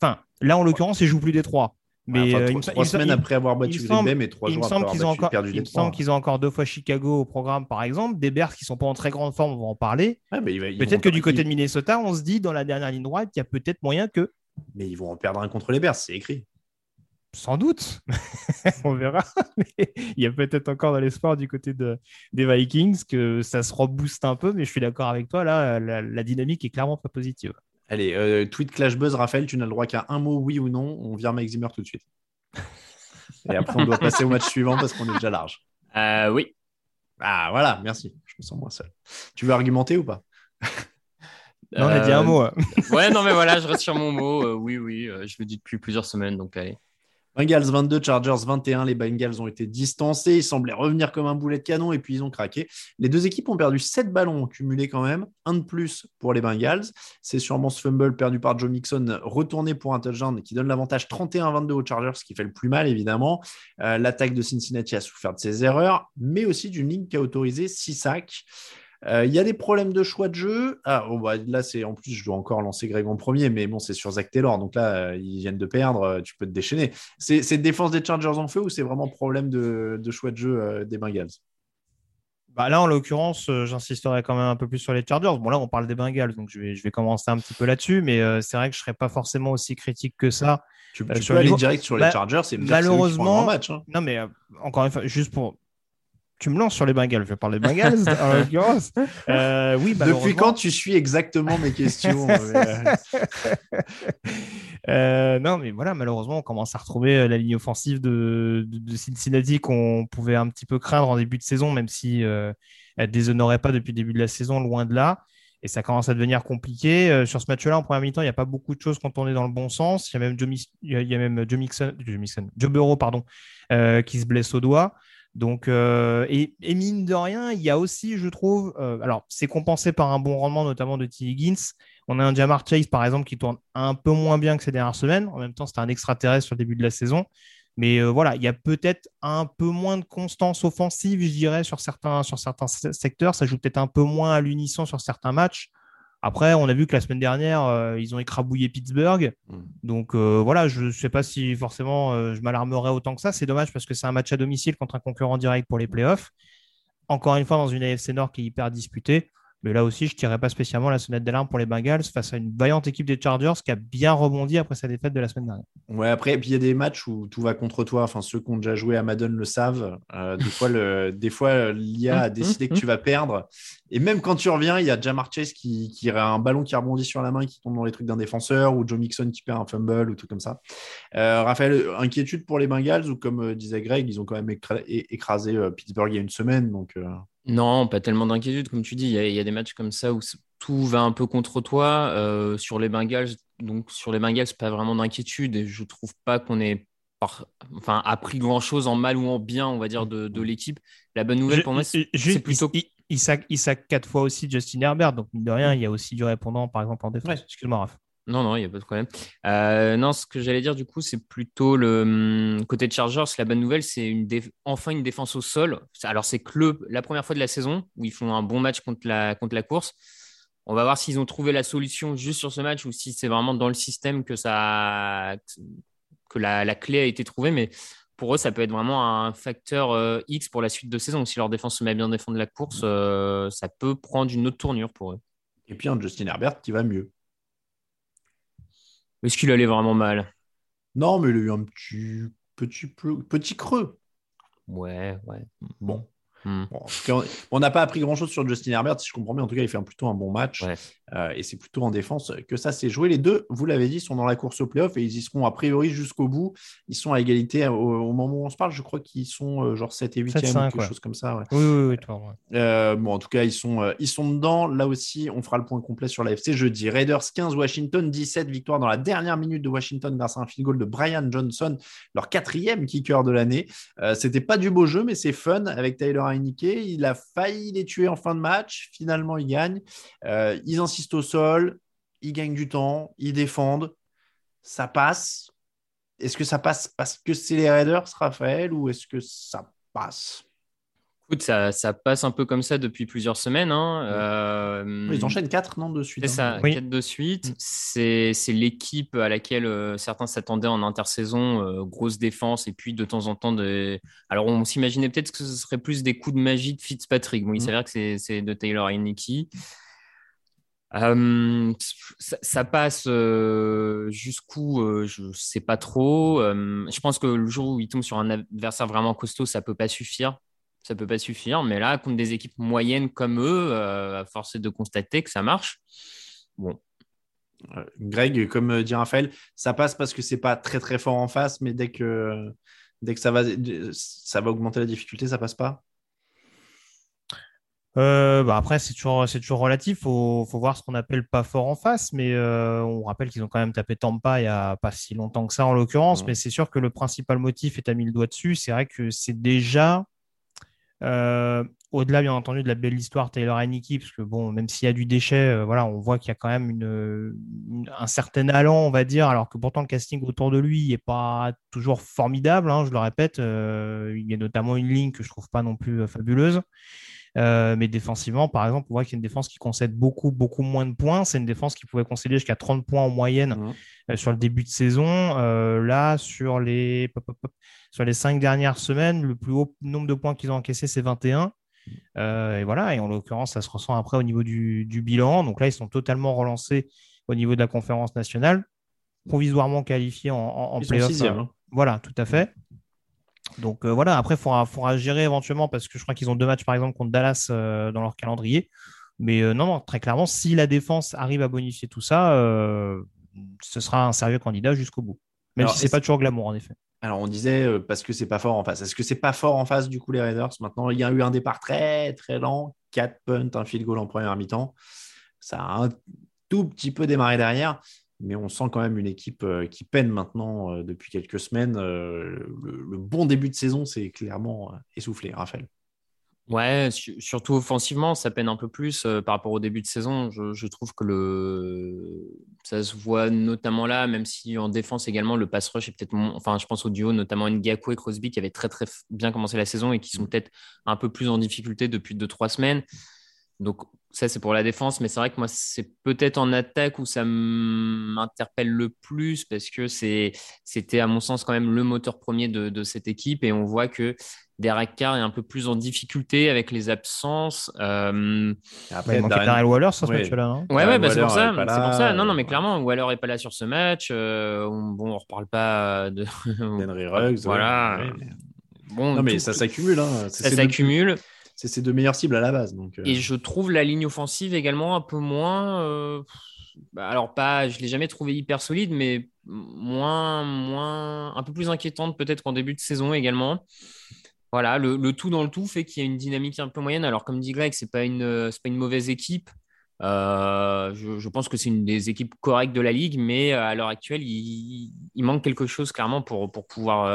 Enfin, là, en l'occurrence, ils jouent plus des trois. Mais euh, trois, semaines après avoir battu Green Bay, mais trois jours après avoir encore, perdu Il me semble qu'ils ont encore deux fois Chicago au programme, par exemple. Des Bears qui sont pas en très grande forme, on va en parler. peut-être que du côté de Minnesota, on se dit dans la dernière ligne droite, il y a peut-être moyen que. Mais ils vont en perdre un contre les Bears, c'est écrit. Sans doute, on verra. Mais il y a peut-être encore dans l'espoir du côté de, des Vikings que ça se rebooste un peu, mais je suis d'accord avec toi, là, la dynamique est clairement pas positive. Allez, euh, tweet Clash Buzz, Raphaël, tu n'as le droit qu'à un mot, oui ou non. On vient Mike Zimmer tout de suite. Et après, on doit passer au match suivant parce qu'on est déjà large. Euh, oui. Ah, voilà, merci. Je me sens moins seul. Tu veux argumenter ou pas? Non, on a dit un mot. ouais, non, mais voilà, je reste sur mon mot. Euh, oui, oui, je le dis depuis plusieurs semaines, donc allez. Bengals 22, Chargers 21. Les Bengals ont été distancés. Ils semblaient revenir comme un boulet de canon et puis ils ont craqué. Les deux équipes ont perdu 7 ballons cumulés quand même. Un de plus pour les Bengals. C'est sûrement ce fumble perdu par Joe Mixon retourné pour un touchdown qui donne l'avantage 31-22 aux Chargers, ce qui fait le plus mal évidemment. Euh, l'attaque de Cincinnati a souffert de ses erreurs, mais aussi d'une ligne qui a autorisé 6 sacs. Euh, il y a des problèmes de choix de jeu. Ah, oh, bah, là, c'est en plus, je dois encore lancer Greg en premier, mais bon, c'est sur Zach Taylor. Donc là, euh, ils viennent de perdre, euh, tu peux te déchaîner. C'est défense des Chargers en feu ou c'est vraiment problème de, choix de jeu des Bengals? Bah là, en l'occurrence, j'insisterai quand même un peu plus sur les Chargers. Bon, là, on parle des Bengals, donc je vais, je vais commencer un petit peu là-dessus, mais c'est vrai que je ne serais pas forcément aussi critique que ça. Tu, peux aller direct sur les bah, Chargers, c'est malheureusement. Match, hein. Non, mais encore une fois, juste pour tu me lances sur les Bengals. Je vais parler des Bengals en l'occurrence. Euh, oui, Depuis quand tu suis exactement mes questions euh, Euh, non, mais voilà, malheureusement, on commence à retrouver euh, la ligne offensive de, de, Cincinnati qu'on pouvait un petit peu craindre en début de saison, même si euh, elle déshonorait pas depuis le début de la saison, loin de là. Et ça commence à devenir compliqué. sur ce match-là, en première mi-temps, il n'y a pas beaucoup de choses quand on est dans le bon sens. Il y a même Joe, il y a même Joe Mixon, Joe, Mixon, Joe Burrow, pardon, qui se blesse au doigt. Donc, et, et, mine de rien, il y a aussi, je trouve, alors c'est compensé par un bon rendement, notamment de T. Higgins. On a un Jamar Chase, par exemple, qui tourne un peu moins bien que ces dernières semaines. En même temps, c'était un extraterrestre sur début de la saison. Mais euh, voilà, il y a peut-être un peu moins de constance offensive, je dirais, sur certains, sur certains secteurs. Ça joue peut-être un peu moins à l'unisson sur certains matchs. Après, on a vu que la semaine dernière, euh, ils ont écrabouillé Pittsburgh. Mm. Donc euh, voilà, je ne sais pas si forcément je m'alarmerais autant que ça. C'est dommage parce que c'est un match à domicile contre un concurrent direct pour les playoffs. Encore une fois, dans une AFC Nord qui est hyper disputée. Mais là aussi, je ne tirerais pas spécialement la sonnette d'alarme pour les Bengals face à une vaillante équipe des Chargers qui a bien rebondi après sa défaite de la semaine dernière. Ouais, après, puis il y a des matchs où tout va contre toi. Enfin, ceux qui ont déjà joué à Madden le savent. Euh, des fois, le, des fois, l'IA a décidé que tu vas perdre. Et même quand tu reviens, il y a Jamar Chase qui, qui a un ballon qui rebondit sur la main, qui tombe dans les trucs d'un défenseur, ou Joe Mixon qui perd un fumble, ou tout comme ça. Euh, Raphaël, inquiétude pour les Bengals, ou comme euh, disait Greg, ils ont quand même écrasé Pittsburgh il y a une semaine. Donc. Non, pas tellement d'inquiétude, comme tu dis. Il y, a des matchs comme ça où tout va un peu contre toi. Euh, sur les Bengals, donc sur les Bengals, pas vraiment d'inquiétude. Et je trouve pas qu'on ait enfin, appris grand chose en mal ou en bien, on va dire, de, l'équipe. La bonne nouvelle pour moi, c'est plutôt. Il, il, sac, il sac quatre fois aussi Justin Herbert, donc de rien, il y a aussi du répondant, par exemple, en défense. Excuse-moi, Raph. Non, non, il n'y a pas de problème. Euh, non, ce que j'allais dire, du coup, c'est plutôt le hum, côté de Chargers. La bonne nouvelle, c'est une enfin une défense au sol. Alors, c'est que la première fois de la saison où ils font un bon match contre la, contre la course. On va voir s'ils ont trouvé la solution juste sur ce match ou si c'est vraiment dans le système que, ça, que la, clé a été trouvée. Mais pour eux, ça peut être vraiment un facteur euh, X pour la suite de saison. Si leur défense se met à bien défendre la course, euh, ça peut prendre une autre tournure pour eux. Et puis un Justin Herbert qui va mieux. Est-ce qu'il allait vraiment mal? Non, mais il a eu un petit, petit, petit creux. Ouais, ouais. Bon. Hmm. on n'a pas appris grand-chose sur Justin Herbert, si je comprends bien. En tout cas, il fait plutôt un bon match. Euh, et c'est plutôt en défense que ça s'est joué. Les deux, vous l'avez dit, sont dans la course au playoff et ils y seront a priori jusqu'au bout. Ils sont à égalité au, moment où on se parle. Je crois qu'ils sont euh, genre 7 et 8 e quelque chose comme ça. Oui, oui, oui. Euh, bon, en tout cas, ils sont, ils sont dedans. Là aussi, on fera le point complet sur l'AFC jeudi. Raiders 15, Washington 17. Victoire dans la dernière minute de Washington grâce à un field goal de Brian Johnson, leur quatrième kicker de l'année. C'était pas du beau jeu, mais c'est fun avec Heineke. Il a failli les tuer en fin de match. Finalement, ils gagnent. ils insistent au sol, ils gagnent du temps, ils défendent, ça passe. Est-ce que ça passe parce que c'est les Raiders, Raphaël, ou est-ce que ça passe? Écoute, ça, ça, passe un peu comme ça depuis plusieurs semaines. Hein. Euh, ils enchaînent 4 non de suite. C'est hein. ça, 4 de suite. Mm. C'est l'équipe à laquelle euh, certains s'attendaient en intersaison, euh, grosse défense, et puis de temps en temps, de... alors on s'imaginait peut-être que ce serait plus des coups de magie de Fitzpatrick. Bon, il mm. s'avère que c'est de Taylor Heineke. Euh, ça, passe euh, jusqu'où, euh, je ne sais pas trop. je pense que le jour où il tombe sur un adversaire vraiment costaud, ça ne peut pas suffire. Ça peut pas suffire. Mais là, contre des équipes moyennes comme eux, à force de constater que ça marche. Bon. Greg, comme dit Raphaël, ça passe parce que c'est pas très très fort en face, mais dès que, dès que ça, va, ça va augmenter la difficulté, ça passe pas? Euh, bah après, c'est toujours, c'est toujours relatif. Il faut, faut, voir ce qu'on appelle pas fort en face. Mais euh, on rappelle qu'ils ont quand même tapé Tampa il n'y a pas si longtemps que ça, en l'occurrence. Mais c'est sûr que le principal motif, et tu as mis le doigt dessus, c'est vrai que c'est déjà, euh, au-delà, bien entendu, de la belle histoire Taylor Heineke, parce que bon, même s'il y a du déchet, voilà, on voit qu'il y a quand même un certain allant, on va dire, alors que pourtant le casting autour de lui n'est pas toujours formidable. Hein, je le répète, il y a notamment une ligne que je trouve pas non plus fabuleuse. Euh, mais défensivement, par exemple, on voit qu'il y a une défense qui concède beaucoup, beaucoup moins de points. C'est une défense qui pouvait concéder jusqu'à 30 points en moyenne mmh. euh, sur le début de saison. Euh, là, sur les, sur les cinq dernières semaines, le plus haut nombre de points qu'ils ont encaissé, c'est 21. et voilà, et en l'occurrence, ça se ressent après au niveau du, bilan. Donc là, ils sont totalement relancés au niveau de la conférence nationale, provisoirement qualifiés en, en, playoff. Hein. Voilà, tout à fait. Donc euh, voilà, après, il faudra, gérer éventuellement parce que je crois qu'ils ont deux matchs par exemple contre Dallas euh, dans leur calendrier. Mais euh, non, non, très clairement, si la défense arrive à bonifier tout ça, ce sera un sérieux candidat jusqu'au bout. Même si c'est pas toujours glamour, en effet. Alors, on disait parce que c'est pas fort en face. Est-ce que c'est pas fort en face, du coup, les Raiders? Maintenant, il y a eu un départ très, très lent. 4 punts, un field goal en première mi-temps. Ça a un tout petit peu démarré derrière, mais on sent quand même une équipe euh, qui peine maintenant euh, depuis quelques semaines. le, le, bon début de saison, c'est clairement essoufflé, Raphaël. Ouais, surtout offensivement, ça peine un peu plus euh, par rapport au début de saison. Je, trouve que le... ça se voit notamment là, même si en défense également, le pass rush est peut-être. Enfin, je pense au duo, notamment Ngaku et Crosby, qui avaient très très bien commencé la saison et qui sont peut-être un peu plus en difficulté depuis 2-3 semaines. Donc, ça, c'est pour la défense, mais c'est vrai que moi, c'est peut-être en attaque où ça m'interpelle le plus parce que c'était, à mon sens, quand même le moteur premier de, de cette équipe et on voit que Derek Carr est un peu plus en difficulté avec les absences. Euh... Après, il manquait Darren Waller sur ce match-là. Hein ouais, ouais bah, c'est pour, ça, pour ça. Non, non, mais clairement, Waller n'est pas là sur ce match. Euh, on, bon, on ne reparle pas de. Henry Ruggs. voilà. Bon, non, mais ça s'accumule. Hein. Ça s'accumule. C'est ses deux meilleures cibles à la base. Euh. Et je trouve la ligne offensive également un peu moins. Euh, bah, alors, pas, je ne l'ai jamais trouvé hyper solide, mais moins, moins, un peu plus inquiétante peut-être qu'en début de saison également. Voilà, le, tout dans le tout fait qu'il y a une dynamique un peu moyenne. Alors, comme dit Greg, ce n'est pas, une, pas une mauvaise équipe. Euh, je, pense que c'est une des équipes correctes de la ligue, mais à l'heure actuelle, il, manque quelque chose clairement pour, pour pouvoir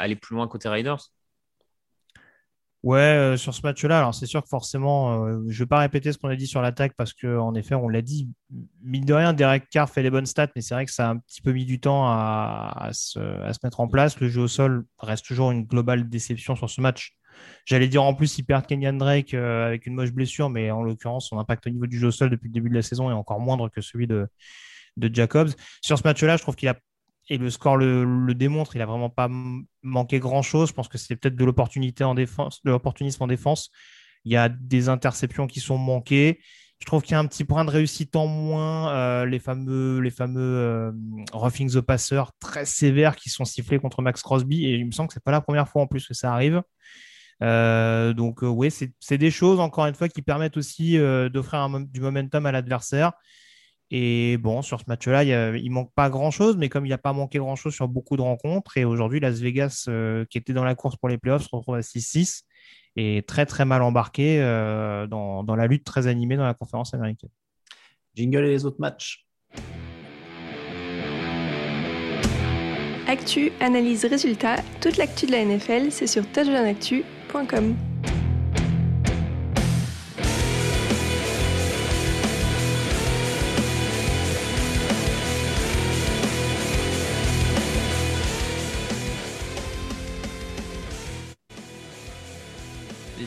aller plus loin côté Raiders. Ouais, euh, sur ce match-là, alors c'est sûr que forcément, euh, je ne vais pas répéter ce qu'on a dit sur l'attaque parce qu'en effet, on l'a dit, mine de rien, Derek Carr fait les bonnes stats, mais c'est vrai que ça a un petit peu mis du temps à, se, mettre en place. Le jeu au sol reste toujours une globale déception sur ce match. J'allais dire en plus, il perd Kenyan Drake euh, avec une moche blessure, mais en l'occurrence, son impact au niveau du jeu au sol depuis le début de la saison est encore moindre que celui de, de Jacobs. Sur ce match-là, je trouve qu'il a et le score le, démontre, il n'a vraiment pas manqué grand-chose. Je pense que c'est peut-être de l'opportunité en défense, de l'opportunisme en défense. Il y a des interceptions qui sont manquées. Je trouve qu'il y a un petit point de réussite en moins. Euh, les fameux, les fameux euh, roughing the passer très sévères qui sont sifflés contre Max Crosby. Et il me semble que c'est pas la première fois en plus que ça arrive. Euh, donc oui, c'est des choses, encore une fois, qui permettent aussi d'offrir du momentum à l'adversaire. Et bon, sur ce match-là, il, ne manque pas grand-chose, mais comme il n'a pas manqué grand-chose sur beaucoup de rencontres, et aujourd'hui, Las Vegas, euh, qui était dans la course pour les playoffs, se retrouve à 6-6 et très très mal embarqué euh, dans, dans, la lutte très animée dans la conférence américaine. Jingle et les autres matchs. Actu, analyse, résultat, toute l'actu de la NFL, c'est sur touchdownactu.com.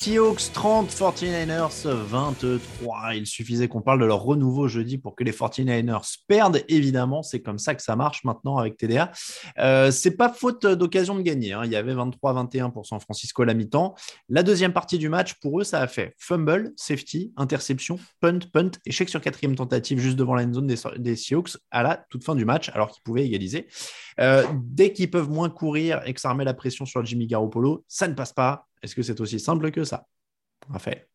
Seahawks 30, 49ers 23. Il suffisait qu'on parle de leur renouveau jeudi pour que les 49ers perdent. Évidemment, c'est comme ça que ça marche maintenant avec TDA. Euh, c'est pas faute d'occasion de gagner. Hein. Il y avait 23-21 pour San Francisco à la mi-temps. La deuxième partie du match, pour eux, ça a fait fumble, safety, interception, punt, punt, échec sur quatrième tentative juste devant la zone des, des Seahawks à la toute fin du match, alors qu'ils pouvaient égaliser. Euh, dès qu'ils peuvent moins courir et que ça remet la pression sur Jimmy Garoppolo, ça ne passe pas. Est-ce que c'est aussi simple que ça Raphaël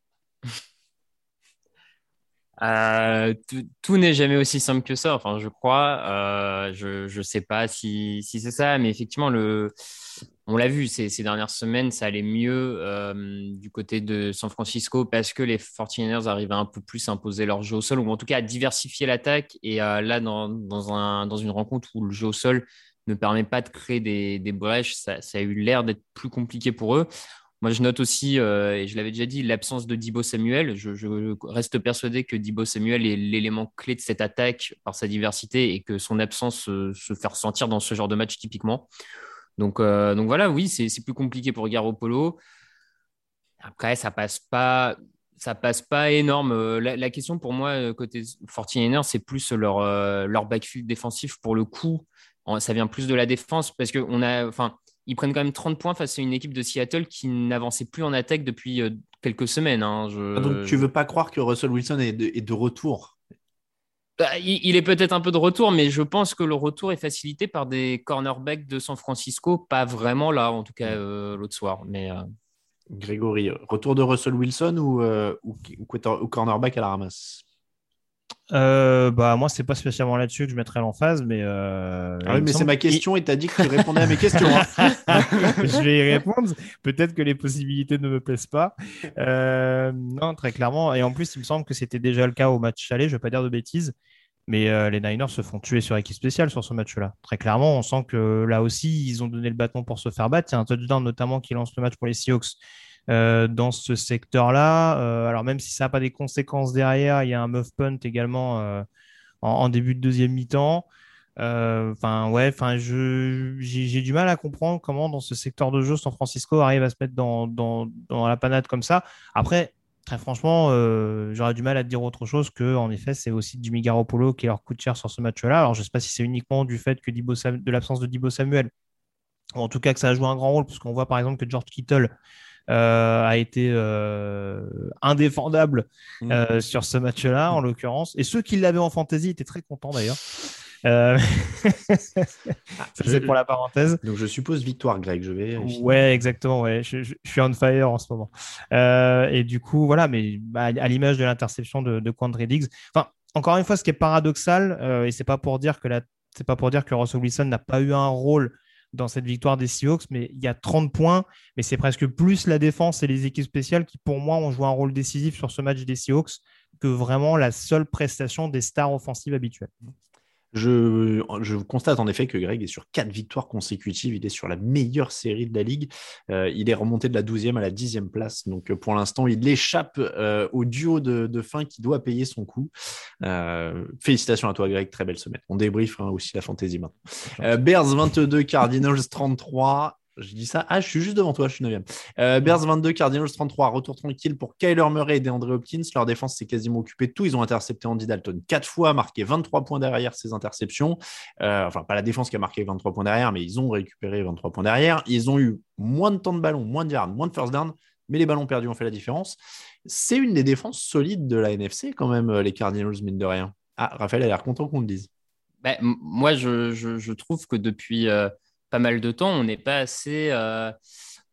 euh, tout, n'est jamais aussi simple que ça, enfin, je crois. Euh, je ne sais pas si, c'est ça, mais effectivement, on l'a vu ces, dernières semaines, ça allait mieux du côté de San Francisco parce que les 49ers arrivaient un peu plus à imposer leur jeu au sol ou en tout cas à diversifier l'attaque. Et là, dans, dans, un, dans, une rencontre où le jeu au sol ne permet pas de créer des, des brèches, ça, ça, a eu l'air d'être plus compliqué pour eux. Moi, je note aussi, euh, et je l'avais déjà dit, l'absence de Dibo Samuel. Je, reste persuadé que Dibo Samuel est l'élément clé de cette attaque par sa diversité et que son absence se fait ressentir dans ce genre de match typiquement. Donc, euh, donc voilà, oui, c'est plus compliqué pour Polo. Après, ça passe pas. Ça passe pas énorme. Euh, la, question pour moi, côté 49 c'est plus leur, leur backfield défensif. Pour le coup, ça vient plus de la défense parce qu'on a. Enfin, ils prennent quand même 30 points face à une équipe de Seattle qui n'avançait plus en attaque depuis euh, quelques semaines. Hein. Ah, donc tu veux pas croire que Russell Wilson est de, retour? Bah, il, est peut-être un peu de retour, mais je pense que le retour est facilité par des cornerbacks de San Francisco, pas vraiment là, en tout cas mm. euh, l'autre soir. Mais euh, Grégory, retour de Russell Wilson ou, ou, ou cornerback à la ramasse? Euh, bah moi c'est pas spécialement là-dessus que je mettrais l'emphase mais euh, ah oui mais c'est ma question et t'as dit que tu répondais à mes questions hein. je vais y répondre peut-être que les possibilités ne me plaisent pas euh, non très clairement et en plus il me semble que c'était déjà le cas au match aller je vais pas dire de bêtises mais les Niners se font tuer sur équipe spéciale sur ce match-là. Très clairement, on sent que là aussi, ils ont donné le bâton pour se faire battre. Il y a un touchdown notamment qui lance le match pour les Seahawks euh, dans ce secteur-là. Euh, alors même si ça n'a pas des conséquences derrière, il y a un muff punt également euh, en, début de deuxième mi-temps. Enfin ouais, enfin j'ai du mal à comprendre comment dans ce secteur de jeu San Francisco arrive à se mettre dans, la panade comme ça. Après, très franchement, j'aurais du mal à te dire autre chose que, en effet, c'est aussi Jimmy Garoppolo qui leur coûte cher sur ce match-là. Alors, je ne sais pas si c'est uniquement du fait de l'absence de Dibo Samuel, ou en tout cas que ça a joué un grand rôle, parce qu'on voit par exemple que George Kittle a été euh, indéfendable mmh. euh, sur ce match-là, en l'occurrence. Et ceux qui l'avaient en fantasy étaient très contents d'ailleurs. Euh... c'est pour la parenthèse. Donc je suppose victoire, Greg. Je vais. Ouais, exactement. Ouais, je, suis on fire en ce moment. Euh, et du coup, voilà, mais bah, à l'image de l'interception de, de Quandre Diggs. Enfin, encore une fois, ce qui est paradoxal, euh, et c'est pas pour dire que la, c'est pas pour dire que Russell Wilson n'a pas eu un rôle dans cette victoire des Seahawks, mais il y a 30 points, mais c'est presque plus la défense et les équipes spéciales qui, pour moi, ont joué un rôle décisif sur ce match des Seahawks que vraiment la seule prestation des stars offensives habituelles. Je, constate en effet que Greg est sur quatre victoires consécutives. Il est sur la meilleure série de la ligue. Euh, il est remonté de la 12e à la 10e place. Donc euh, pour l'instant, il échappe euh, au duo de, fin qui doit payer son coup. félicitations à toi, Greg. Très belle semaine. On débrief hein, aussi la fantaisie maintenant. Bears 22, Cardinals 33. Je dis ça. Ah, je suis juste devant toi, je suis 9 euh, Bears 22, Cardinals 33. Retour tranquille pour Kyler Murray et DeAndre Hopkins. Leur défense s'est quasiment occupée de tout. Ils ont intercepté Andy Dalton 4 fois, marqué 23 points derrière ces interceptions. Euh, enfin, pas la défense qui a marqué 23 points derrière, mais ils ont récupéré 23 points derrière. Ils ont eu moins de temps de ballon, moins de yards, moins de first down, mais les ballons perdus ont fait la différence. C'est une des défenses solides de la NFC, quand même, euh, les Cardinals, mine de rien. Ah, Raphaël a l'air content qu'on le dise. Ben, moi, je, trouve que depuis pas mal de temps, on n'est pas assez. Euh,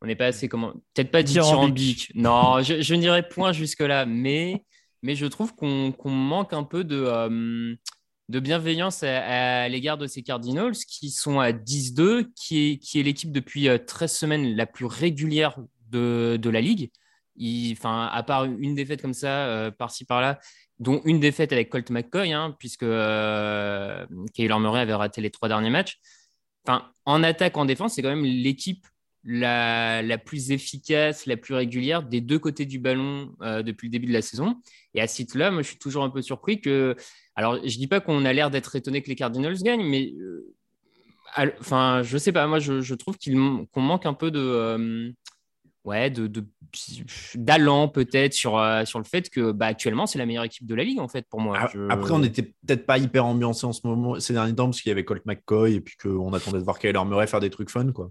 on n'est pas assez comment Peut-être pas dithyrambique. Non, je, je n'irai point jusque-là, mais, mais je trouve qu'on manque un peu de, euh, de bienveillance à, l'égard de ces Cardinals qui sont à 10-2, qui est, qui est l'équipe depuis 13 euh, semaines la plus régulière de, de la ligue. Enfin, à part une défaite comme ça, par-ci par-là, dont une défaite avec Colt McCoy, hein, puisque euh, Kyler Murray avait raté les trois derniers matchs en attaque, en défense, c'est quand même l'équipe la, plus efficace, la plus régulière des deux côtés du ballon euh, depuis le début de la saison. Et à ce titre-là, moi, je suis toujours un peu surpris que. Alors, je dis pas qu'on a l'air d'être étonné que les Cardinals gagnent, mais. Euh, enfin, je sais pas, moi, je, trouve qu'on manque un peu de. Euh, ouais, de, d'allant peut-être sur, euh, sur le fait que bah, actuellement c'est la meilleure équipe de la ligue en fait pour moi. Ah, après, on n'était peut-être pas hyper ambiancé en ce moment ces derniers temps parce qu'il y avait Colt McCoy et puis qu'on attendait de voir Kyler Murray faire des trucs fun quoi.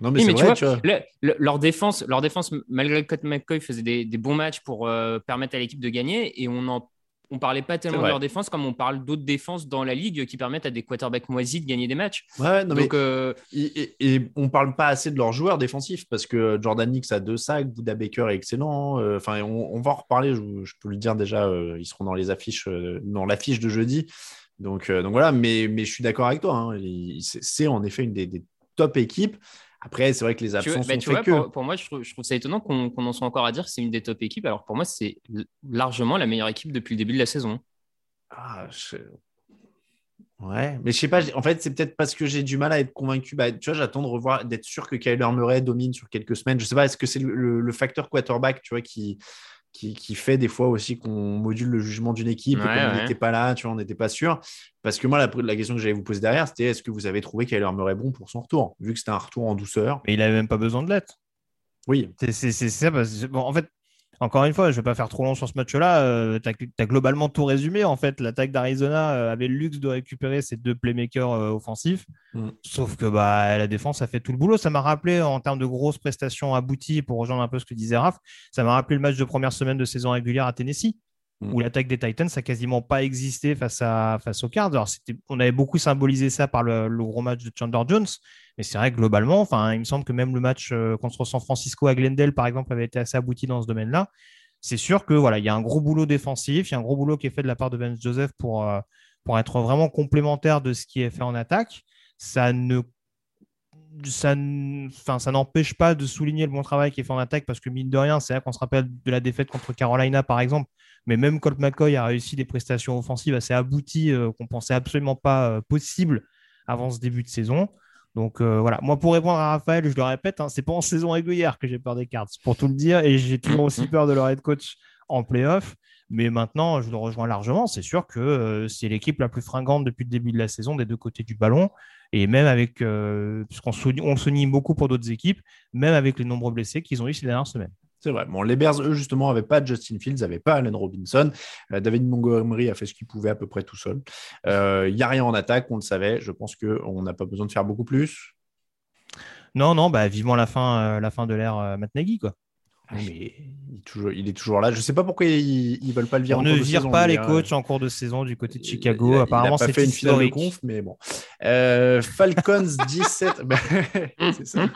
Non mais, c'est vrai, tu vois, leur défense, leur défense malgré que Colt McCoy faisait des, des bons matchs pour euh, permettre à l'équipe de gagner et on en on parlait pas tellement de leur défense comme on parle d'autres défenses dans la ligue qui permettent à des quarterbacks moisis de gagner des matchs. Ouais, non, Donc, mais, euh, et, on parle pas assez de leurs joueurs défensifs parce que Jordan Nix a deux sacs, Buda Baker est excellent. Euh, enfin, on, va en reparler. Je, peux le dire déjà, euh, ils seront dans les affiches, dans l'affiche de jeudi. Donc, donc voilà, mais, mais je suis d'accord avec toi. Hein, c'est en effet une des, des top équipes. Après, c'est vrai que les Tu absences bah, sont tu vois, fait que. pour, pour moi, je trouve, je trouve ça étonnant qu'on en soit encore à dire que c'est une des top équipes. Alors pour moi, c'est largement la meilleure équipe depuis le début de la saison. Ah, je- Ouais, mais je sais pas, en fait, c'est peut-être parce que j'ai du mal à être convaincu. Bah, tu vois, j'attends de revoir, d'être sûr que Kyler Murray domine sur quelques semaines. Je sais pas, est-ce que c'est le, le- le facteur quarterback, tu vois, qui, qui, qui fait des fois aussi qu'on module le jugement d'une équipe et Ouais, comme on ouais. n'était pas là, tu vois, on n'était pas sûr. Parce que moi, la, la question que j'allais vous poser derrière, c'était est-ce que vous avez trouvé Kyler Murray bon pour son retour, vu que c'était un retour en douceur? Mais il avait même pas besoin de l'être. Oui. C'est ça. Parce que, bon, en fait, encore une fois, je vais pas faire trop long sur ce match-là. tu as, globalement tout résumé. En fait, l'attaque d'Arizona euh, avait le luxe de récupérer ses deux playmakers euh, offensifs. Mm. Sauf que bah, la défense a fait tout le boulot. Ça m'a rappelé, en termes de grosses prestations abouties, pour rejoindre un peu ce que disait Raph, ça m'a rappelé le match de première semaine de saison régulière à Tennessee, Mm. où l'attaque des Titans a quasiment pas existé face, à, face aux Cards. Alors, on avait beaucoup symbolisé ça par le, le gros match de Chandler Jones. Mais c'est vrai que globalement, enfin, il me semble que même le match euh, contre San Francisco à Glendale, par exemple, avait été assez abouti dans ce domaine-là. C'est sûr que voilà, il y a un gros boulot défensif, il y a un gros boulot qui est fait de la part de Ben Joseph pour, euh, pour être vraiment complémentaire de ce qui est fait en attaque. Ça ne ça, enfin, ça n'empêche pas de souligner le bon travail qui est fait en attaque parce que mine de rien, c'est vrai qu'on se rappelle de la défaite contre Carolina par exemple, mais même Colt McCoy a réussi des prestations offensives assez abouties euh, qu'on pensait absolument pas euh, possibles avant ce début de saison. Donc euh, voilà, moi pour répondre à Raphaël, je le répète, hein, c'est pas en saison régulière que j'ai peur des Cards, pour tout le dire, et j'ai toujours aussi peur de leur head coach en playoff. Mais maintenant, je le rejoins largement. C'est sûr que euh, c'est l'équipe la plus fringante depuis le début de la saison des deux côtés du ballon. Et même avec, euh, puisqu'on on le souligne beaucoup pour d'autres équipes, même avec les nombreux blessés qu'ils ont eu ces dernières semaines. C'est vrai. Bon, les Bears, eux, justement, n'avaient pas Justin Fields, n'avaient pas Allen Robinson. Euh, David Montgomery a fait ce qu'il pouvait à peu près tout seul. Il n'y a rien en attaque, on le savait. Je pense qu'on n'a pas besoin de faire beaucoup plus. Non, non, bah, vivement la fin, euh, la fin de l'ère euh, Matt Nagy, quoi. Oui, mais il est, toujours, il est toujours là. Je ne sais pas pourquoi ils ne veulent pas le virer On en ne cours de vire saison, pas les coachs en cours de saison du côté de Chicago. Il a- Apparemment, c'est fait une finale de conf, mais bon. Euh, Falcons 17. Ben, c'est ça.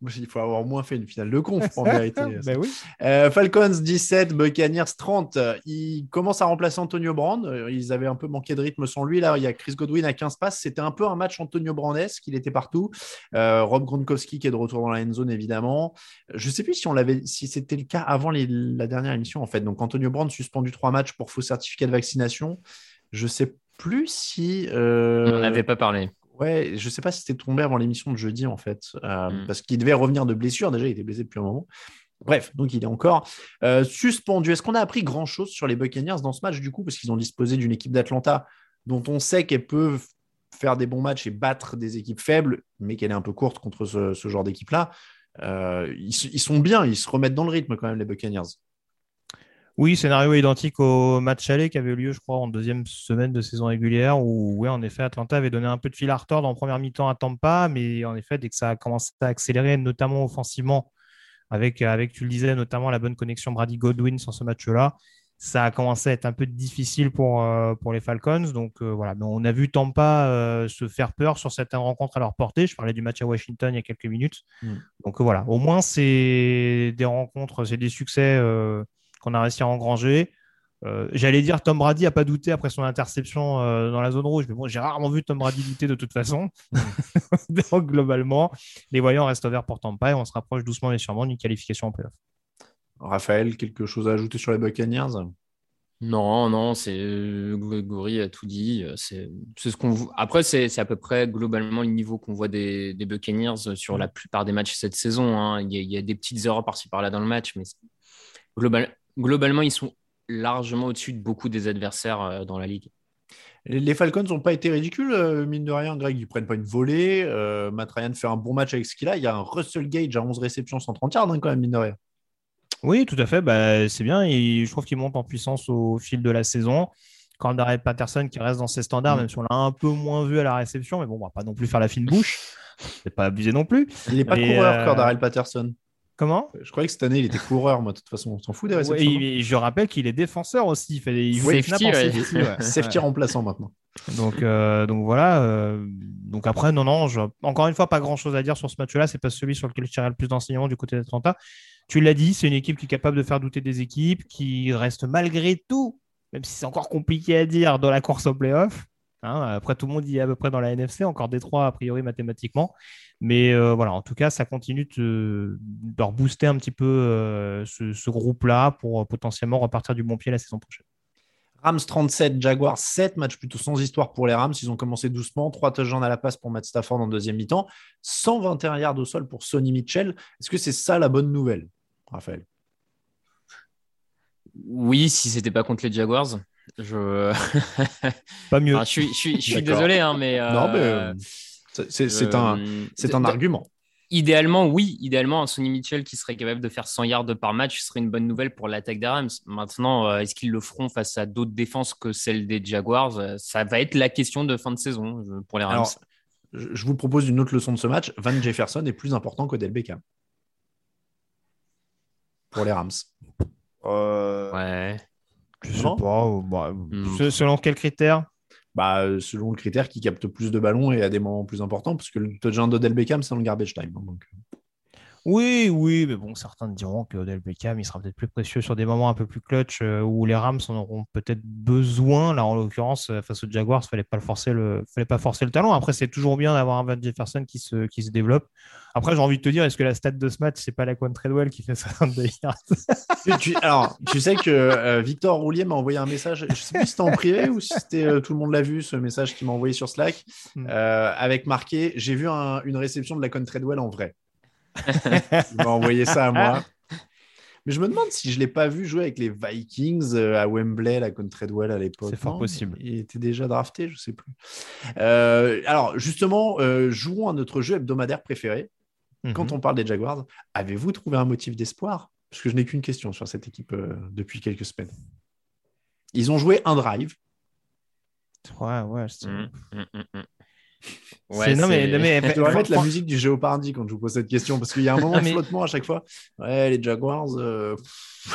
Moi, Il faut avoir au moins fait une finale de conf en vérité. Ben oui. Euh, Falcons 17, Buccaneers 30. Ils commencent à remplacer Antonio Brand. Euh, Ils avaient un peu manqué de rythme sans lui. Là, il y a Chris Godwin à 15 passes. C'était un peu un match Antonio Brandesque. Il était partout. Euh, Rob Gronkowski qui est de retour dans la end zone, évidemment. Je ne sais plus si, on l'avait, si c'était le cas avant les- la dernière émission, en fait. Donc, Antonio Brand suspendu trois matchs pour faux certificat de vaccination. Je ne sais plus si. euh, On n'en avait pas parlé. Ouais, je sais pas si c'était tombé avant l'émission de jeudi en fait, euh, Mm. parce qu'il devait revenir de blessure. Déjà, il était blessé depuis un moment. Bref, donc il est encore euh, suspendu. Est-ce qu'on a appris grand chose sur les Buccaneers dans ce match du coup, parce qu'ils ont disposé d'une équipe d'Atlanta dont on sait qu'elle peut faire des bons matchs et battre des équipes faibles, mais qu'elle est un peu courte contre ce, ce genre d'équipe-là. Euh, ils sont bien, ils se remettent dans le rythme quand même les Buccaneers. Oui, scénario identique au match aller qui avait eu lieu, je crois, en deuxième semaine de saison régulière, où, oui, en effet, Atlanta avait donné un peu de fil à retordre en première mi-temps à Tampa, mais en effet, dès que ça a commencé à accélérer, notamment offensivement, avec, avec tu le disais, notamment la bonne connexion Brady Godwin sur ce match-là, ça a commencé à être un peu difficile pour, euh, pour les Falcons. Donc euh, voilà, Mais on a vu Tampa euh, se faire peur sur certaines rencontres à leur portée. Je parlais du match à Washington il y a quelques minutes. Mm. Donc voilà, au moins c'est des rencontres, c'est des succès qu'on a réussi à engranger. Euh, J'allais dire Tom Brady a pas douté après son interception euh, dans la zone rouge, mais bon, j'ai rarement vu Tom Brady douter de toute façon. Donc globalement, les voyants restent ouverts pour Tampa et on se rapproche doucement mais sûrement d'une qualification en playoff. Raphaël, quelque chose à ajouter sur les Buccaneers? Non, non, c'est euh, Grégory a tout dit. C'est c'est ce qu'on voit. Après, c'est c'est à peu près globalement le niveau qu'on voit des, des Buccaneers sur la plupart des matchs cette saison. hein. Il y a, il y a des petites erreurs par-ci par-là dans le match, mais c'est- global- globalement, ils sont largement au-dessus de beaucoup des adversaires euh, dans la ligue. Les Falcons n'ont pas été ridicules, euh, mine de rien, Greg. Ils prennent pas une volée. Euh, Matt Ryan fait un bon match avec ce qu'il a. Il y a un Russell Gage à 11 réceptions, 130 yards, hein, quand même, mine de rien. Oui, tout à fait. Bah, c'est bien. Et je trouve qu'il monte en puissance au fil de la saison. Cordarrelle Patterson qui reste dans ses standards, Mm. même si on l'a un peu moins vu à la réception. Mais bon, on va pas non plus faire la fine bouche. C'est pas abusé non plus. Il n'est pas Mais, coureur, euh, Cordarrelle Patterson. Comment? Je croyais que cette année, il était coureur, moi, de toute façon. On s'en fout des réceptions. et je rappelle qu'il est défenseur aussi. Il, fait, il Safety, les snaps en ouais. safety, ouais. Safety Ouais. remplaçant maintenant. Donc, euh, donc voilà. euh, donc après, non, non, je- encore une fois, pas grand chose à dire sur ce match-là. C'est pas celui sur lequel je tirerai le plus d'enseignements du côté d'Atlanta. Tu l'as dit, c'est une équipe qui est capable de faire douter des équipes, qui reste malgré tout, même si c'est encore compliqué à dire, dans la course au playoff. Hein, après, tout le monde y est à peu près dans la NFC, encore Détroit a priori mathématiquement. Mais euh, voilà, en tout cas, ça continue de, de rebooster un petit peu euh, ce, ce groupe-là pour euh, potentiellement repartir du bon pied la saison prochaine. Rams 37, Jaguars 7, match plutôt sans histoire pour les Rams. Ils ont commencé doucement, 3 touchdowns à la passe pour Matt Stafford en deuxième mi-temps, 121 yards au sol pour Sonny Mitchell. Est-ce que c'est ça la bonne nouvelle, Raphaël? Oui, si c'était pas contre les Jaguars. Je... Pas mieux. Enfin, je suis, je suis, je suis D'accord. désolé, hein, mais. euh, Non, mais euh, c'est- un, euh, c'est un d- argument. Idéalement, oui. Idéalement, un Sonny Mitchell qui serait capable de faire 100 yards par match serait une bonne nouvelle pour l'attaque des Rams. Maintenant, euh, est-ce qu'ils le feront face à d'autres défenses que celles des Jaguars? Euh, Ça va être la question de fin de saison pour les Rams. Alors, je je vous propose une autre leçon de ce match. Van Jefferson est plus important qu'Odell Beckham. Pour les Rams. ouais. Je sais Non pas. euh, bah, Hmm. se- Selon quels critères? Bah, euh, selon le critère qui capte plus de ballons et à des moments plus importants, parce que le touchdown d'Odell Beckham, c'est dans le garbage time. hein, donc. Oui, oui, mais bon, certains diront que Odell Beckham, il sera peut-être plus précieux sur des moments un peu plus clutch euh, où les Rams en auront peut-être besoin. Là, en l'occurrence, euh, face aux Jaguars, il fallait pas le forcer le, fallait pas forcer le talon. Après, c'est toujours bien d'avoir un Van Jefferson qui se, qui se développe. Après, j'ai envie de te dire, est-ce que la stat de ce match, c'est pas la Treadwell qui fait 62 yards Tu- tu- alors, tu sais que euh, Victor Roulier m'a envoyé un message, je sais plus si c'était en privé ou si c'était euh, tout le monde l'a vu, ce message qu'il m'a envoyé sur Slack, Hmm. avec marqué J'ai vu un- une réception de la Con Treadwell en vrai. Il m'a envoyé ça à moi. Mais je me demande si je ne l'ai pas vu jouer avec les Vikings euh, à Wembley, la Con Treadwell à l'époque. C'est fort Non, possible. Il était déjà drafté, je ne sais plus. Euh, alors, justement, euh, jouons à notre jeu hebdomadaire préféré. Quand Mhm. on parle des Jaguars, avez-vous trouvé un motif d'espoir? Parce que je n'ai qu'une question sur cette équipe euh, depuis quelques semaines. Ils ont joué un drive. Ouais, ouais. c'est- Mm, mm, mm, mm. c'est- Ouais, non, mais, non, mais- Je devrais fran- mettre la musique du Géopardy quand je vous pose cette question, parce qu'il y a un moment Non, de mais- flottement à chaque fois. Ouais, les Jaguars. euh,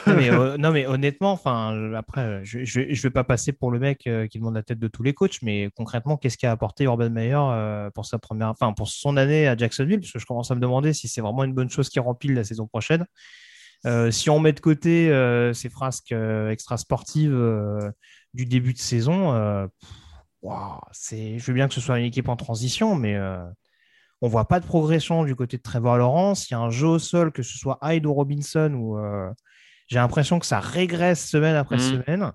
non, mais, euh, non, mais honnêtement, enfin, après, euh, je, je, vais- je vais pas passer pour le mec euh, qui demande la tête de tous les coachs, mais concrètement, qu'est-ce qu'a apporté Urban Meyer euh, pour sa première, enfin, pour son année à Jacksonville? Parce que je commence à me demander si c'est vraiment une bonne chose qui remplit la saison prochaine. Euh, si on met de côté euh, ces frasques euh, extra sportives euh, du début de saison, euh, pff, c'est, je veux bien que ce soit une équipe en transition, mais euh, on voit pas de progression du côté de Trevor Lawrence. Il y a un jeu au sol, que ce soit Hyde ou Robinson, où euh, j'ai l'impression que ça régresse semaine après Mhm. semaine.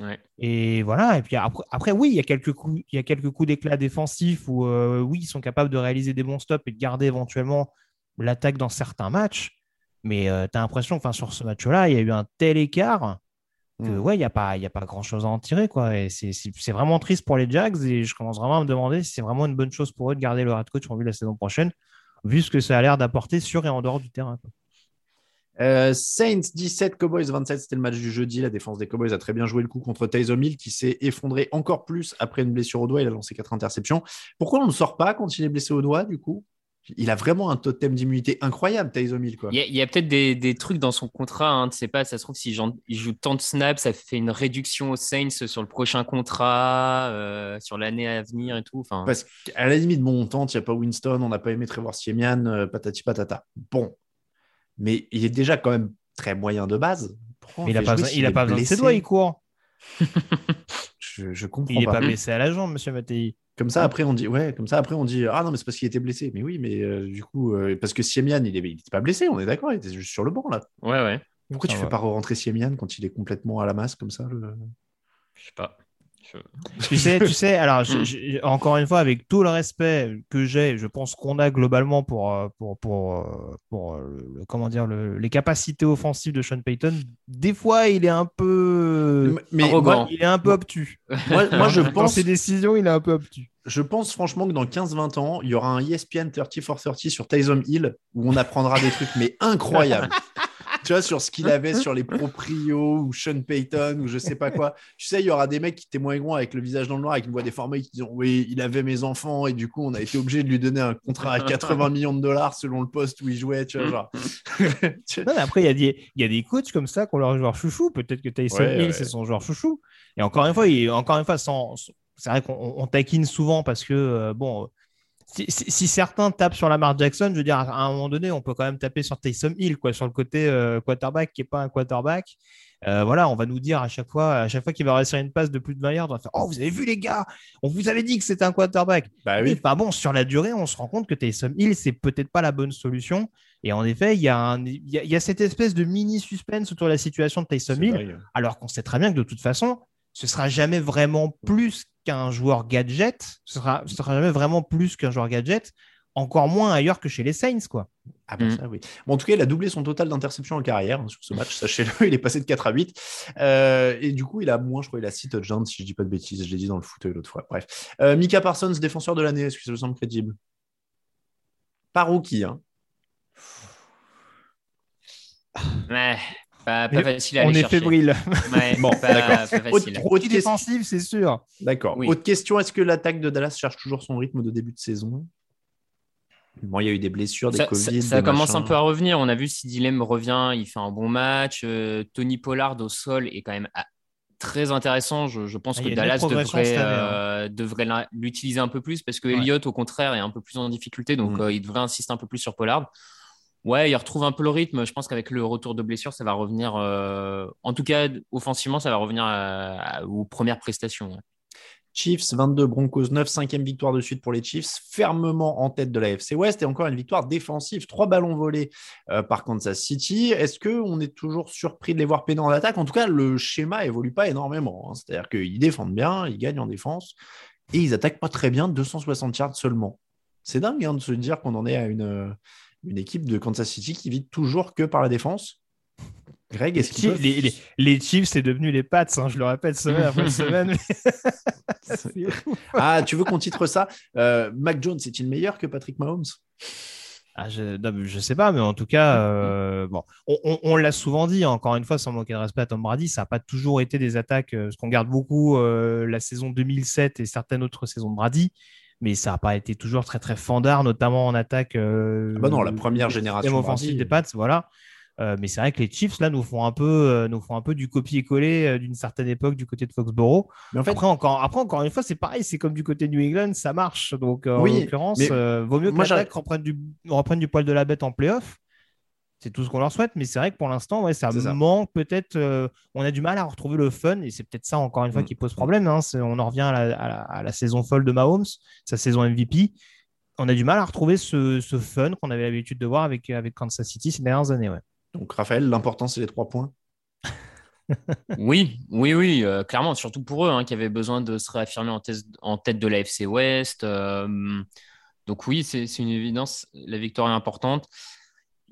Ouais. Et voilà. Et puis après, après, oui, il y a quelques coups, il y a quelques coups d'éclat défensifs où euh, oui, ils sont capables de réaliser des bons stops et de garder éventuellement l'attaque dans certains matchs. Mais tu as l'impression que enfin, sur ce match-là, il y a eu un tel écart que Mm. ouais, il n'y a pas, il y a pas grand-chose à en tirer. Quoi. Et c'est, vraiment triste pour les Jags et je commence vraiment à me demander si c'est vraiment une bonne chose pour eux de garder leur head coach en vue de la saison prochaine, vu ce que ça a l'air d'apporter sur et en dehors du terrain. quoi. Euh, Saints 17, Cowboys 27, c'était le match du jeudi. La défense des Cowboys a très bien joué le coup contre Taysom Hill qui s'est effondré encore plus après une blessure au doigt. Il a lancé quatre interceptions. Pourquoi on ne sort pas quand il est blessé au doigt du coup? Il a vraiment un totem d'immunité incroyable, Taysom Hill. Quoi. Il y a, il peut-être des, des trucs dans son contrat, hein, tu sais pas, ça se trouve, s'il j'en- il joue tant de snaps, ça fait une réduction aux Saints sur le prochain contrat, euh, sur l'année à venir et tout. Enfin, Parce qu'à la limite, bon, on tente, il n'y a pas Winston, on n'a pas aimé Trevor Siemian, euh, patati patata. Bon. Mais il est déjà quand même très moyen de base. Il n'a pas, s'il il a pas besoin de ses blessé doigts, il court. Je, je comprends Il n'est pas. pas blessé à la jambe, monsieur Mattei. Comme ça, après, on dit, ouais, comme ça, après, on dit, ah non, mais c'est parce qu'il était blessé. Mais oui, mais euh, du coup, euh, parce que Siemian, il n'était pas blessé, on est d'accord, il était juste sur le banc, là. ouais, ouais, Pourquoi tu Ah fais pas rentrer Siemian quand il est complètement à la masse, comme ça le- je sais pas. Je- Tu sais, tu sais, alors, je- je- encore une fois, avec tout le respect que j'ai, je pense qu'on a globalement pour, euh, pour, pour, euh, pour, euh, le- comment dire, le- les capacités offensives de Sean Payton, des fois, il est un peu. Mais Arrogant. moi, Il est un peu obtus. moi, moi, je Dans pense, ses décisions, il est un peu obtus. je pense franchement que dans 15-20 ans, il y aura un ESPN 30 for 30 sur Taysom Hill où on apprendra des trucs, mais incroyables. tu vois, sur ce qu'il avait sur les proprios ou Sean Payton ou je sais pas quoi. Tu sais, il y aura des mecs qui témoigneront avec le visage dans le noir, avec une voix déformée, qui diront Oui, il avait mes enfants et du coup, on a été obligé de lui donner un contrat à 80 millions de dollars selon le poste où il jouait. Tu vois, genre. Tu- Non, mais après, il y, a des- il y a des coachs comme ça qui ont leur joueur chouchou. Peut-être que Tyson Ouais, Hill, ouais. c'est son joueur chouchou. Et encore une fois, il, encore une fois sans, c'est vrai qu'on on taquine souvent parce que, euh, bon, si, si- si certains tapent sur Lamar Jackson, je veux dire, à un moment donné, on peut quand même taper sur Taysom Hill, quoi, sur le côté euh, quarterback qui n'est pas un quarterback. Euh, voilà, on va nous dire à chaque fois, à chaque fois qu'il va réussir une passe de plus de 20 yards, on va faire Oh, vous avez vu les gars, on vous avait dit que c'était un quarterback. Bah oui. Bah bon, sur la durée, on se rend compte que Taysom Hill, c'est peut-être pas la bonne solution. Et en effet, il y, y a- y a cette espèce de mini suspense autour de la situation de Taysom Hill, alors qu'on sait très bien que de toute façon, ce sera jamais vraiment plus qu'un joueur gadget, ce sera, ce sera jamais vraiment plus qu'un joueur gadget, encore moins ailleurs que chez les Saints, quoi. Ah bah ça, oui. Bon, en tout cas, il a doublé son total d'interceptions en carrière hein, sur ce match. Sachez-le, il est passé de 4 à 8. Euh, et du coup, il a moins, je crois, il a 6 touchdowns, si je dis pas de bêtises. Je l'ai dit dans le fauteuil l'autre fois. Bref. Euh, Mika Parsons, défenseur de l'année, est-ce que ça vous semble crédible? Pas rookie, hein. Ouais, pas, facile à on aller est chercher. fébrile. Ouais, Bon, pas, pas facile. C'est sûr. D'accord. Oui. Autre question, est-ce que l'attaque de Dallas cherche toujours son rythme de début de saison? Bon, il y a eu des blessures, des Ça, Covid. ça- ça des commence un peu à revenir. On a vu si Dilem revient, il fait un bon match. Euh, Tony Pollard au sol est quand même ah, très intéressant. Je, je pense Ah, que Dallas devrait, hein. euh, devrait l'utiliser un peu plus parce que Ouais. Elliott, au contraire, est un peu plus en difficulté. Donc, Mm. euh, il devrait insister un peu plus sur Pollard. Ouais, il retrouve un peu le rythme. Je pense qu'avec le retour de blessure, ça va revenir. euh, en tout cas, offensivement, ça va revenir aux premières prestations. Chiefs 22, Broncos 9, cinquième victoire de suite pour les Chiefs, fermement en tête de la FC West et encore une victoire défensive, trois ballons volés euh, par Kansas City. Est-ce qu'on est toujours surpris de les voir peiner en attaque? En tout cas, le schéma évolue pas énormément. hein. C'est-à-dire qu'ils défendent bien, ils gagnent en défense et ils attaquent pas très bien, 260 yards seulement. C'est dingue hein, de se dire qu'on en est à une, une équipe de Kansas City qui vit toujours que par la défense. Greg, est-ce Les, peuvent- les, les- les Chiefs, c'est devenu les Pats, hein, je le répète semaine après semaine. Ah, tu veux qu'on titre ça? Euh, Mac Jones est-il meilleur que Patrick Mahomes? Ah, je, je sais pas, mais en tout cas, euh, bon, on, on- on l'a souvent dit, hein, encore une fois, sans manquer de respect à Tom Brady, ça n'a pas toujours été des attaques, euh, parce qu'on garde beaucoup euh, la saison 2007 et certaines autres saisons de Brady, mais ça n'a pas été toujours très très fandard, notamment en attaque. euh, Ah bah non, la première génération Brady. des Pats, voilà. Euh, mais c'est vrai que les Chiefs là nous font un peu, euh, nous font un peu du copier-coller euh, d'une certaine époque du côté de Foxborough. Mais en fait, Après encore, après encore une fois, c'est pareil, c'est comme du côté de New England, ça marche. Donc euh, Oui, en l'occurrence, euh, vaut mieux que l'attaque reprenne du, reprenne du poil de la bête en playoff. C'est tout ce qu'on leur souhaite, mais c'est vrai que pour l'instant, ouais, ça manque peut-être. euh, on a du mal à retrouver le fun, et c'est peut-être ça encore une fois Mm. qui pose problème. hein, on en revient à la, à la- à la saison folle de Mahomes, sa saison MVP. On a du mal à retrouver ce, ce fun qu'on avait l'habitude de voir avec, avec Kansas City ces dernières années. Ouais. donc Raphaël, l'important c'est les trois points. Oui, oui, oui, euh, clairement, surtout pour eux hein, qui avaient besoin de se réaffirmer en, tête- en tête de la FC West. euh, donc oui, c'est une évidence, la victoire est importante.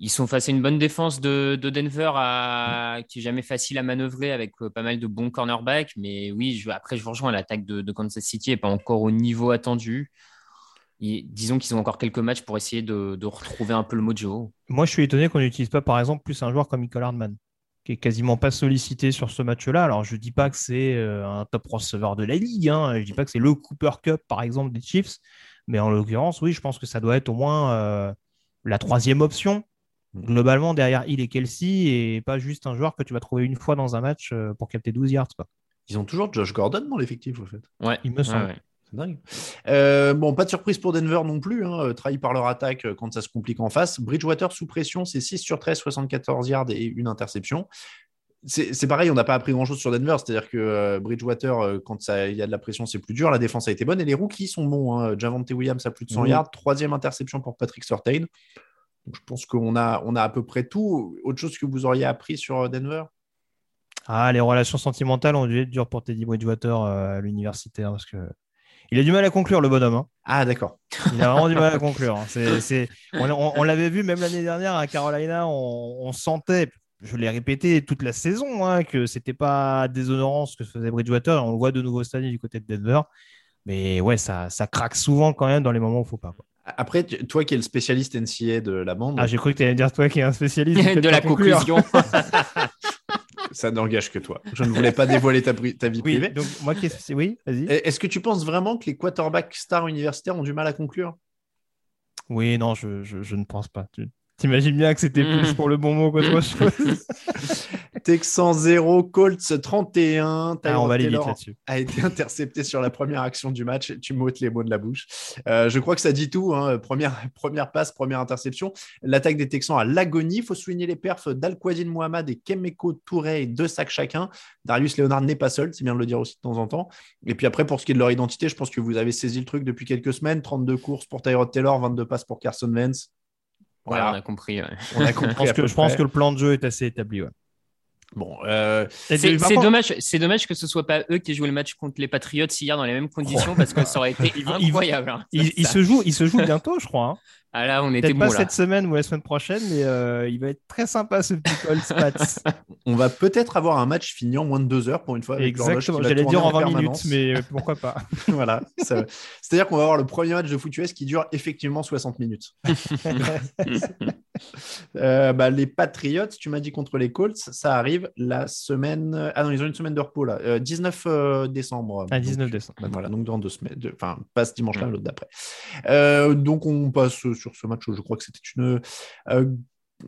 Ils sont face à une bonne défense de, de Denver qui est jamais facile à manœuvrer avec euh, pas mal de bons cornerbacks. Mais oui, après, je vous rejoins, l'attaque de, Kansas City n'est pas encore au niveau attendu. Disons qu'ils ont encore quelques matchs pour essayer de, retrouver un peu le mojo. Moi, je suis étonné qu'on n'utilise pas, par exemple, plus un joueur comme Michael Hardman, qui est quasiment pas sollicité sur ce match-là. Alors, je dis pas que c'est euh, un top receveur de la ligue, hein. je dis pas que c'est le Cooper Cup, par exemple, des Chiefs, mais en l'occurrence, oui, je pense que ça doit être au moins euh, la troisième option, globalement, derrière Hill et Kelsey, et pas juste un joueur que tu vas trouver une fois dans un match euh, pour capter 12 yards. Quoi. Ils ont toujours Josh Gordon dans l'effectif, au fait. Ouais, Il me semble. ouais, ouais. C'est dingue. Euh, bon, pas de surprise pour Denver non plus. Hein, euh, trahi par leur attaque quand ça se complique en face. Bridgewater sous pression, c'est 6 sur 13, 74 yards et une interception. C'est c'est pareil, on n'a pas appris grand-chose sur Denver. C'est-à-dire que euh, Bridgewater, euh, quand ça- il y a de la pression, c'est plus dur. La défense a été bonne et les rookies sont bons. Hein. Javante Williams a plus de 100 Oui. yards. Troisième interception pour Patrick Surtain. Donc, je pense qu'on a, on a à peu près tout. Autre chose que vous auriez appris sur euh, Denver? Ah, les relations sentimentales ont dû être dures pour Teddy Bridgewater euh, à l'université, hein, parce que il a du mal à conclure, le bonhomme. hein. Ah, d'accord. Il a vraiment du mal à conclure. hein. C'est- c'est- On, on- on l'avait vu même l'année dernière à Carolina, on, on sentait, je l'ai répété toute la saison, hein, que c'était pas déshonorant ce que faisait Bridgewater. On le voit de nouveau cette année du côté de Denver. Mais ouais, ça, ça craque souvent quand même dans les moments où il faut pas. quoi. Après, tu- toi qui es le spécialiste NCA de la bande, Ah, j'ai cru que tu allais dire toi qui es un spécialiste de la conclure. conclusion. ça n'engage que toi. Je ne voulais pas dévoiler ta, vie Oui, privée. donc moi, que oui, vas-y. Est-ce que tu penses vraiment que les quarterbacks stars universitaires ont du mal à conclure? Oui, non, je, je- je ne pense pas. Tu t'imagines bien que c'était Mm. plus pour le bon mot qu'autre chose. Texan 0, Colts 31. Ah, on va aller vite Taylor là-dessus. a été intercepté sur la première action du match. Tu m'ôtes les mots de la bouche. Euh, je crois que ça dit tout. hein. Première, première passe, première interception. L'attaque des Texans à l'agonie. Il faut souligner les perfs d'Al-Quadin Mohamed et Kemeko Touré, deux sacs chacun. Darius Leonard n'est pas seul, c'est bien de le dire aussi de temps en temps. Et puis après, pour ce qui est de leur identité, je pense que vous avez saisi le truc depuis quelques semaines. 32 courses pour Tyrod Taylor, 22 passes pour Carson Wentz. Voilà, Voilà, on a compris. ouais. on a Je compris. pense, que, je pense que le plan de jeu est assez établi. ouais. Bon, euh, C'est dommage, c'est dommage que ce soit pas eux qui aient joué le match contre les Patriots hier dans les mêmes conditions parce que ça aurait été incroyable. hein. Il, il se joue, il se joue bientôt, je crois. hein. Ah là, on était bon pas là. cette semaine ou la semaine prochaine, mais euh, il va être très sympa ce petit Colts Pats. on va peut-être avoir un match fini en moins de deux heures pour une fois. avec Exactement. J'allais dire en 20 permanence. minutes, mais euh, pourquoi pas. voilà. ça- C'est-à-dire qu'on va avoir le premier match de foot US qui dure effectivement 60 minutes. Euh, bah, les Patriots, tu m'as dit contre les Colts, ça arrive la semaine. Ah non, ils ont une semaine de repos là. Euh, 19 euh, décembre. Ah, Donc, 19 décembre. Voilà, donc dans deux semaines. de- Enfin, pas ce dimanche-là, l'autre d'après. Euh, donc on passe sur ce match. Je crois que c'était une. euh,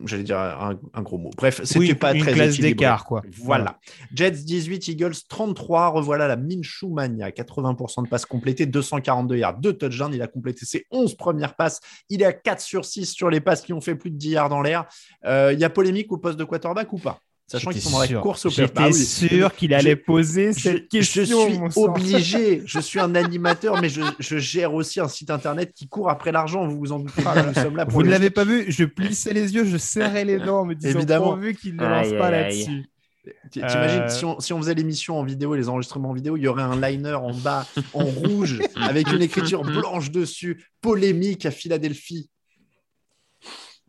J'allais dire un, un gros mot. Bref, c'était Oui, pas une très classe d'écart, quoi. Voilà. Jets 18, Eagles 33. Revoilà la Minshew Mania. 80% de passes complétées, 242 yards, 2 touchdowns. Il a complété ses 11 premières passes. Il est à 4 sur 6 sur les passes qui ont fait plus de 10 yards dans l'air. Euh, Il y a polémique au poste de quarterback ou pas? Sachant qu'ils J'étais sont dans la course au J'étais playoff. Bah oui. sûr qu'il allait Je- poser je, cette je question. suis mon sang. obligé. Je suis un animateur, mais je, je gère aussi un site internet qui court après l'argent. Vous vous en doutez pas. Nous sommes là pour Vous ne l'avez pas vu, je plissais les yeux, je serrais les dents, me disant Évidemment. pourvu qu'il ne lance Aïe, pas là-dessus. T'imagines, Euh, si, on, si on faisait l'émission en vidéo, les enregistrements en vidéo, il y aurait un liner en bas, en rouge, avec une écriture blanche dessus, polémique à Philadelphie.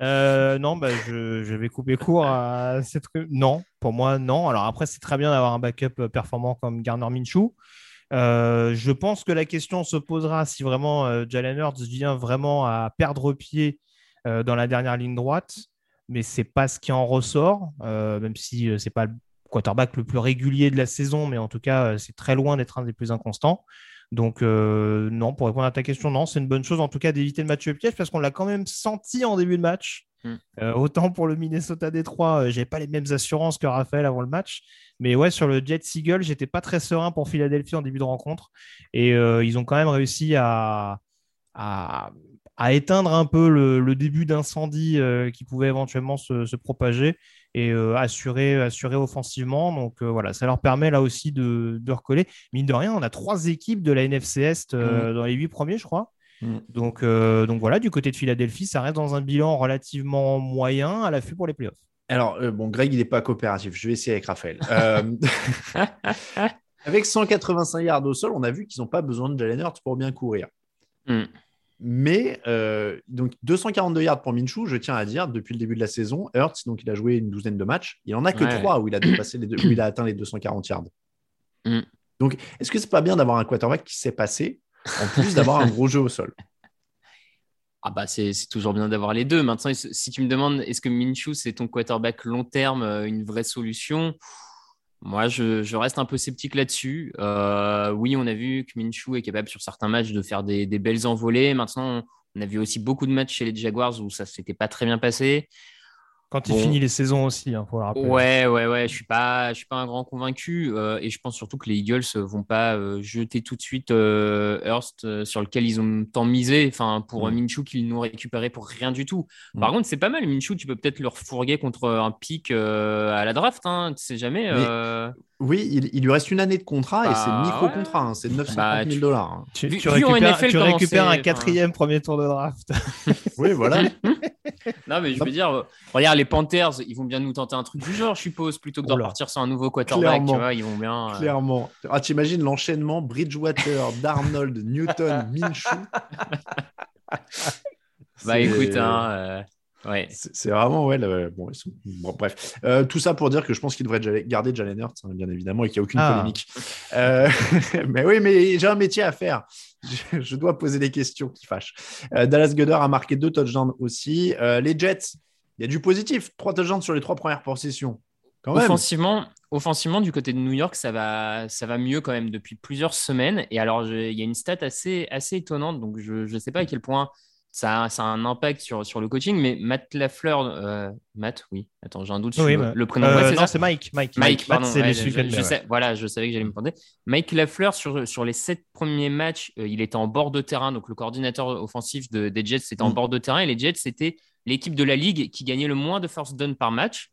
Euh, non, bah, je, vais couper court à cette. Non, pour moi, non. Alors après, c'est très bien d'avoir un backup performant comme Garner Minshew. Euh, je pense que la question se posera si vraiment euh, Jalen Hurts vient vraiment à perdre pied euh, dans la dernière ligne droite, mais c'est pas ce qui en ressort, euh, même si euh, c'est pas le quarterback le plus régulier de la saison, mais en tout cas, euh, c'est très loin d'être un des plus inconstants. Donc, euh, non, pour répondre à ta question, non, c'est une bonne chose en tout cas d'éviter le match piège parce qu'on l'a quand même senti en début de match. Mm. Euh, autant pour le Minnesota Détroit, euh, j'avais pas les mêmes assurances que Raphaël avant le match. Mais ouais, sur le Jet Eagle, j'étais pas très serein pour Philadelphie en début de rencontre. Et ils ont quand même réussi à, à, à éteindre un peu le, le début d'incendie qui pouvait éventuellement se, se propager et euh, assurer, assurer offensivement. Donc euh, voilà, ça leur permet là aussi de, de recoller. Mine de rien, on a trois équipes de la NFC Est euh, dans les huit premiers, je crois. Mm. Donc, euh, donc voilà, du côté de Philadelphie, ça reste dans un bilan relativement moyen à l'affût pour les playoffs. Alors, euh, bon, Greg, il n'est pas coopératif. Je vais essayer avec Raphaël. Euh, avec 185 yards au sol, on a vu qu'ils n'ont pas besoin de Jalen Hurts pour bien courir. Mm. Mais euh, donc 242 yards pour Minshew, je tiens à dire, depuis le début de la saison, Hurts, donc il a joué une douzaine de matchs, il en a que Ouais. trois où il a dépassé les deux, où il a atteint les 240 yards. Mm. Donc, est-ce que c'est pas bien d'avoir un quarterback qui sait passer, en plus d'avoir un gros jeu au sol? Ah bah c'est c'est toujours bien d'avoir les deux. Maintenant, si tu me demandes est-ce que Minshew c'est ton quarterback long terme, euh, une vraie solution? Moi, je, reste un peu sceptique là-dessus. Euh, oui, on a vu que Minshew est capable sur certains matchs de faire des, des belles envolées. Maintenant, on a vu aussi beaucoup de matchs chez les Jaguars où ça s'était pas très bien passé. Quand il Bon. finit les saisons aussi, il faut le rappeler. Ouais, ouais, ouais. Je suis pas, je suis pas un grand convaincu euh, et je pense surtout que les Eagles euh, vont pas euh, jeter tout de suite euh, Hurst sur lequel ils ont tant misé. Enfin, pour Mm. Minshew qu'ils n'ont récupéré pour rien du tout. Par Mm. contre, c'est pas mal. Minshew, tu peux peut-être le refourguer contre un pic à la draft. Hein, tu sais jamais. Mais- Oui, il, il lui reste une année de contrat et Bah, c'est le micro-contrat, hein, c'est 950 Bah, 000 tu- dollars. hein. Tu, récupères, NFL tu récupères un enfin- quatrième premier tour de draft. Oui, voilà. Non, mais je veux dire, euh, regarde, les Panthers, ils vont bien nous tenter un truc du genre, je suppose, plutôt que de repartir sur un nouveau quarterback. Clairement. Tu vois, ils vont bien. euh, Clairement. Ah, t'imagines l'enchaînement Bridgewater, Darnold, Newton, Minshew? Bah écoute, hein, euh, ouais. C'est vraiment, ouais, le- bon, ils sont- bon, bref. Euh, tout ça pour dire que je pense qu'il devrait garder Jalen Hurts, hein, bien évidemment, et qu'il n'y a aucune Ah. polémique. Euh, mais oui, mais j'ai un métier à faire. Je, je dois poser des questions qui fâchent. Euh, Dallas Goddard a marqué deux touchdowns aussi. Les Jets, il y a du positif. Trois touchdowns sur les trois premières possessions. Quand même. Offensivement, offensivement, du côté de New York, ça va, ça va mieux quand même depuis plusieurs semaines. Et alors, il y a une stat assez, assez étonnante. Donc, je ne sais pas à quel point ça, ça a un impact sur, sur le coaching. Mais Matt Lafleur, euh, Matt, oui, attends, j'ai un doute sur le prénom. euh, Ouais, non, c'est Mike. Mike, Mike, c'est ouais, je- Sullivan, je ouais. sais- voilà, je savais que j'allais me demander. Mike Lafleur, sur, sur les sept premiers matchs, euh, il était en bord de terrain. Donc, le coordinateur offensif de- des Jets, c'était en Mm. bord de terrain. Et les Jets, c'était l'équipe de la ligue qui gagnait le moins de first down par match.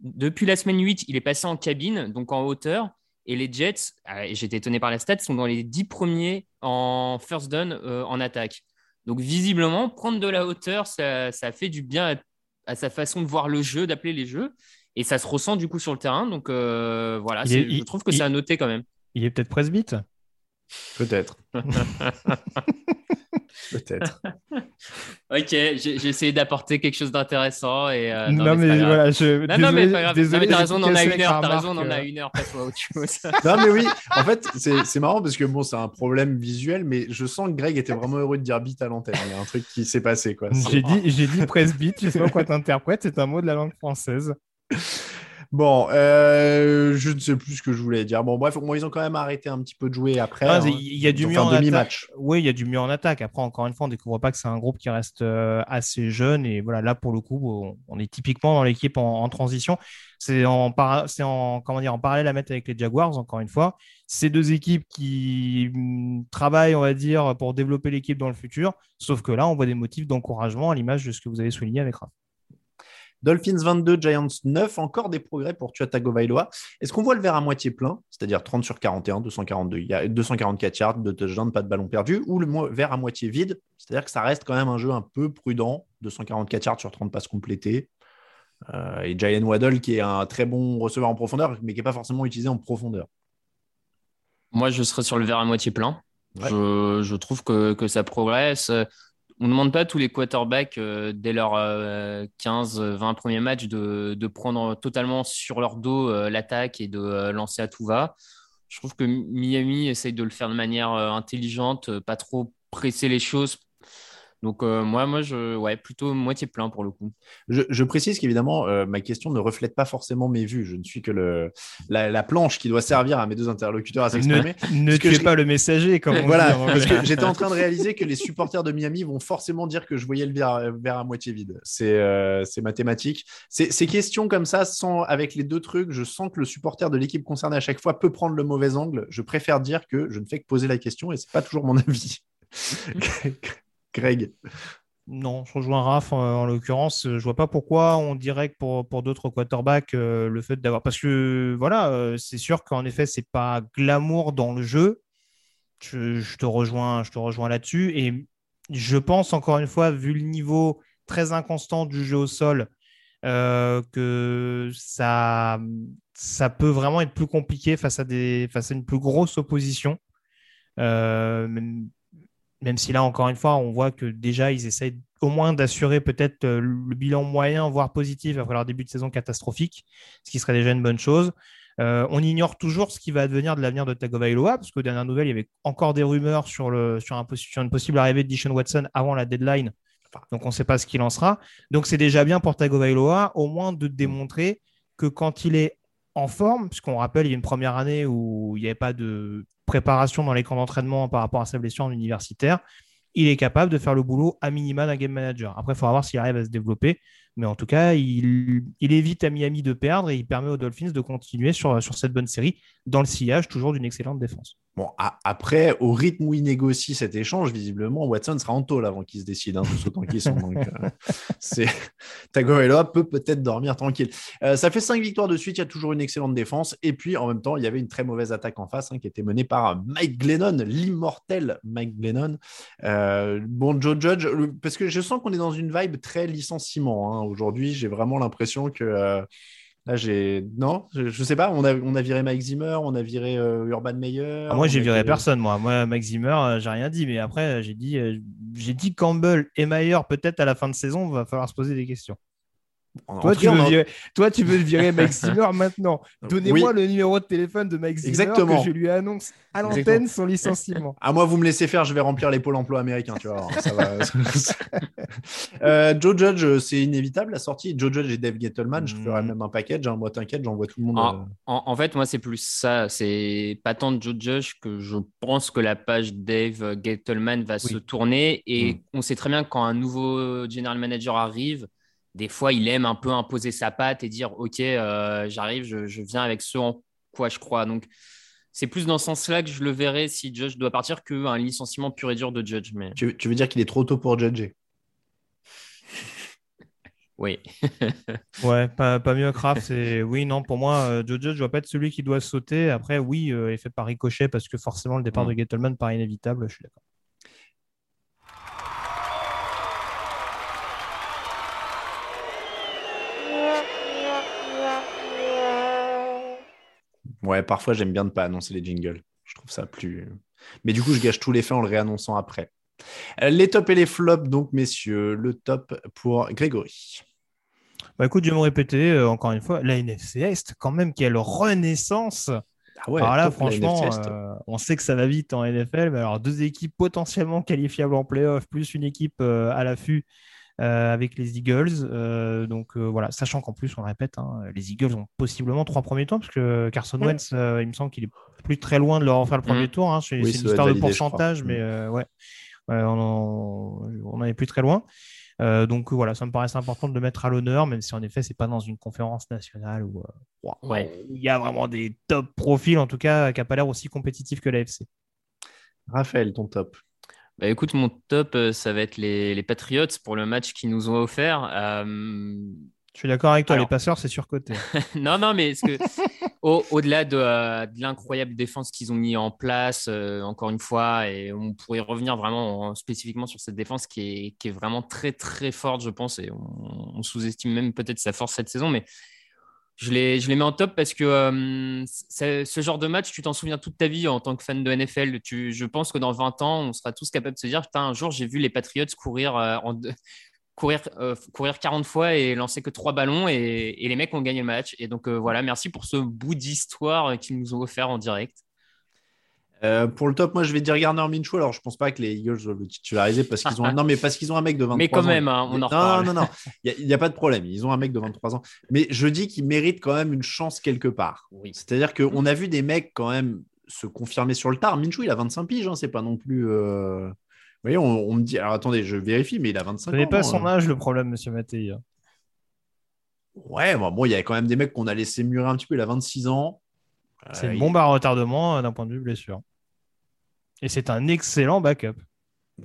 Depuis la semaine 8, il est passé en cabine, donc en hauteur. Et les Jets, et j'étais étonné par la stat, sont dans les 10 premiers en first down euh, en attaque. Donc, visiblement, prendre de la hauteur, ça, ça fait du bien à, à sa façon de voir le jeu, d'appeler les jeux. Et ça se ressent du coup sur le terrain. Donc, euh, voilà, Il je trouve que c'est à noter quand même. Il est peut-être presbyte? Peut-être. Peut-être. Ok, j'ai essayé d'apporter quelque chose d'intéressant. Et, euh, non, c'est mais voilà, je. Non, désolé, non, mais pas grave. Non, désolé, mais t'as j'ai raison, on en a une heure. T'as raison, on en a euh. une heure. Passe-moi à autre chose. Non, mais oui, en fait, c'est marrant parce que bon, c'est un problème visuel, mais je sens que Greg était vraiment heureux de dire bite à l'antenne. Il y a un truc qui s'est passé, quoi. J'ai dit, j'ai dit presbyte, je sais pas quoi t'interprètes, c'est un mot de la langue française. Bon, euh, je ne sais plus ce que je voulais dire. Bon, bref, au moins, ils ont quand même arrêté un petit peu de jouer après. Ah, hein. Il y a du mieux en attaque. demi-match. Oui, il y a du mieux en attaque. Après, encore une fois, on découvre pas que c'est un groupe qui reste euh, assez jeune. Et voilà, là, pour le coup, on, on est typiquement dans l'équipe en, en transition. C'est en, en, comment dire, en parallèle à mettre avec les Jaguars, encore une fois. Ces deux équipes qui hum, travaillent, on va dire, pour développer l'équipe dans le futur. Sauf que là, on voit des motifs d'encouragement à l'image de ce que vous avez souligné avec Raph. Dolphins 22, Giants 9, encore des progrès pour Tua Tagovailoa. Est-ce qu'on voit le verre à moitié plein, c'est-à-dire 30 sur 41, 242, il y a 244 yards, de touchdown, pas de ballon perdu, ou le verre à moitié vide, c'est-à-dire que ça reste quand même un jeu un peu prudent, 244 yards sur 30 passes complétées, Euh, et Jalen Waddle qui est un très bon receveur en profondeur, mais qui n'est pas forcément utilisé en profondeur. Moi, je serais sur le verre à moitié plein. Ouais. Je, je trouve que, que ça progresse. On ne demande pas à tous les quarterbacks, euh, dès leurs 15-20 premiers matchs, de, de prendre totalement sur leur dos euh, l'attaque et de euh, lancer à tout va. Je trouve que Miami essaye de le faire de manière euh, intelligente, euh, pas trop presser les choses. Donc, euh, moi, moi je, ouais, plutôt moitié plein pour le coup. Je, je précise qu'évidemment, euh, ma question ne reflète pas forcément mes vues. Je ne suis que le, la, la planche qui doit servir à mes deux interlocuteurs à s'exprimer. Ne, ne tuez pas le messager, comme on voilà, dit parce que j'étais en train de réaliser que les supporters de Miami vont forcément dire que je voyais le verre, verre à moitié vide. C'est euh, c'est mathématique. C'est- Ces questions comme ça, sans, avec les deux trucs, je sens que le supporter de l'équipe concernée à chaque fois peut prendre le mauvais angle. Je préfère dire que je ne fais que poser la question et c'est pas toujours mon avis. Greg. Non, je rejoins Raph en, en l'occurrence. Je vois pas pourquoi on dirait que pour, d'autres quarterbacks, euh, le fait d'avoir. Parce que voilà, euh, c'est sûr qu'en effet, c'est pas glamour dans le jeu. Je, te rejoins, je te rejoins là-dessus. Et je pense, encore une fois, vu le niveau très inconstant du jeu au sol, euh, que ça, peut vraiment être plus compliqué face à, des, une plus grosse opposition. Euh, même, si là, encore une fois, on voit que déjà, ils essayent au moins d'assurer peut-être euh, le bilan moyen, voire positif, après leur début de saison catastrophique, ce qui serait déjà une bonne chose. Euh, on ignore toujours ce qui va advenir de l'avenir de Tagovailoa, parce qu'aux dernières nouvelles, il y avait encore des rumeurs sur une possible arrivée de Dishon Watson avant la deadline. Donc, on ne sait pas ce qu'il en sera. Donc, c'est déjà bien pour Tagovailoa, au moins de démontrer que quand il est en forme, puisqu'on rappelle, il y a une première année où il n'y avait pas de préparation dans les camps d'entraînement par rapport à sa blessure en universitaire, il est capable de faire le boulot à minima d'un game manager. Après, il faudra voir s'il arrive à se développer. Mais en tout cas, il, évite à Miami de perdre et il permet aux Dolphins de continuer sur cette bonne série dans le sillage toujours d'une excellente défense. Bon, après, au rythme où il négocie cet échange, visiblement, Watson sera en tôle avant qu'il se décide, hein, tous autant qu'ils sont. Donc, euh. Tagovailoa peut peut-être dormir tranquille. Euh, ça fait cinq victoires de suite, il y a toujours une excellente défense. Et puis, en même temps, il y avait une très mauvaise attaque en face hein, qui était menée par Mike Glennon, l'immortel Mike Glennon. Euh, bon, Joe Judge, parce que je sens qu'on est dans une vibe très licenciement. hein. Aujourd'hui, j'ai vraiment l'impression que... Là, j'ai. Non, je, je sais pas. On a, on a viré Mike Zimmer, on a viré euh, Urban Meyer. Ah, moi, j'ai viré viré- personne. Moi, moi Max Zimmer, euh, j'ai rien dit. Mais après, euh, j'ai dit, euh, j'ai dit Campbell et Mayer, peut-être à la fin de saison, va falloir se poser des questions. Toi tu, veux virer... Toi, tu veux virer Mike Zimmer maintenant. Donnez-moi le numéro de téléphone de Mike Zimmer Exactement. que je lui annonce à l'antenne son licenciement. À moi, vous me laissez faire, je vais remplir les pôles emploi américains, tu vois. Ça va. euh, Joe Judge, c'est inévitable la sortie. Joe Judge et Dave Gettleman, je ferai hmm. même un package. Hein. Moi, t'inquiète, j'envoie tout le monde. En, euh. en, fait, moi, c'est plus ça. C'est pas tant de Joe Judge que je pense que la page Dave Gettleman va se tourner. Et hmm. on sait très bien quand un nouveau general manager arrive, des fois, il aime un peu imposer sa patte et dire Ok, euh, j'arrive, je, viens avec ce en quoi je crois. Donc, c'est plus dans ce sens-là que je le verrai si Judge doit partir qu'un licenciement pur et dur de Judge. Mais... Tu, veux dire qu'il est trop tôt pour judger? Oui. ouais, pas, mieux Kraft. Oui, non, pour moi, euh, Judge ne doit pas être celui qui doit sauter. Après, oui, euh, il fait par ricochet parce que forcément, le départ mm. de Gettleman paraît inévitable. Je suis d'accord. Ouais, parfois j'aime bien ne pas annoncer les jingles. Je trouve ça plus. Mais du coup, je gâche tous les faits en le réannonçant après. Euh, les tops et les flops, donc, messieurs. Le top pour Grégory. Bah écoute, je vais me répéter euh, encore une fois, la NFC Est, quand même, quelle renaissance. Ah ouais, alors là, franchement, euh, on sait que ça va vite en NFL, mais alors deux équipes potentiellement qualifiables en playoff, plus une équipe à l'affût avec les Eagles. Euh, donc euh, voilà, sachant qu'en plus, on le répète, hein, les Eagles ont possiblement trois premiers tours, parce que Carson Wentz, il me semble qu'il est plus très loin de leur en faire le premier mm. tour. Hein. C'est une histoire de pourcentage, mais mm. ouais, on n'en est plus très loin. donc voilà, ça me paraissait important de le mettre à l'honneur, même si en effet, c'est pas dans une conférence nationale où il y a vraiment des top profils, en tout cas, qui n'a pas l'air aussi compétitif que l'AFC. Raphaël, ton top bah, écoute, mon top, euh, ça va être les, les, Patriots pour le match qu'ils nous ont offert. Euh, Je suis d'accord avec toi, les passeurs, c'est surcoté. non, non, mais que, au-delà de, euh, de l'incroyable défense qu'ils ont mis en place, encore une fois, et on pourrait revenir vraiment spécifiquement sur cette défense qui est, qui est, vraiment très, très forte, je pense, et on, on sous-estime même peut-être sa force cette saison, mais je les, je mets en top parce que euh, ce genre de match, tu t'en souviens toute ta vie en tant que fan de NFL. Je pense que dans 20 ans, on sera tous capables de se dire un jour, j'ai vu les Patriots courir, euh, courir, euh, courir 40 fois et lancer que 3 ballons et, et les mecs ont gagné le match. Et donc voilà, merci pour ce bout d'histoire qu'ils nous ont offert en direct. Euh, pour le top, moi, je vais dire Garner Minshew. Alors, je pense pas que les Eagles doivent le titulariser parce qu'ils ont non, mais parce qu'ils ont un mec de 23 ans. Mais quand même, hein, on en reparle. Non, non, non, il n'y a, pas de problème. Ils ont un mec de 23 ans. Mais je dis qu'il mérite quand même une chance quelque part. Oui. C'est-à-dire qu'on a vu des mecs quand même se confirmer sur le tard. Minshew, il a 25 piges. Hein, c'est pas non plus. Euh, vous voyez, on, me dit. Alors, attendez, je vérifie, mais il a 25 ans. Ce n'est pas son hein. âge le problème, monsieur Mattei. Ouais, bon, il y a quand même des mecs qu'on a laissé mûrir un petit peu. Il a 26 ans. C'est une bombe à retardement euh, d'un point de vue blessure. Et c'est un excellent backup.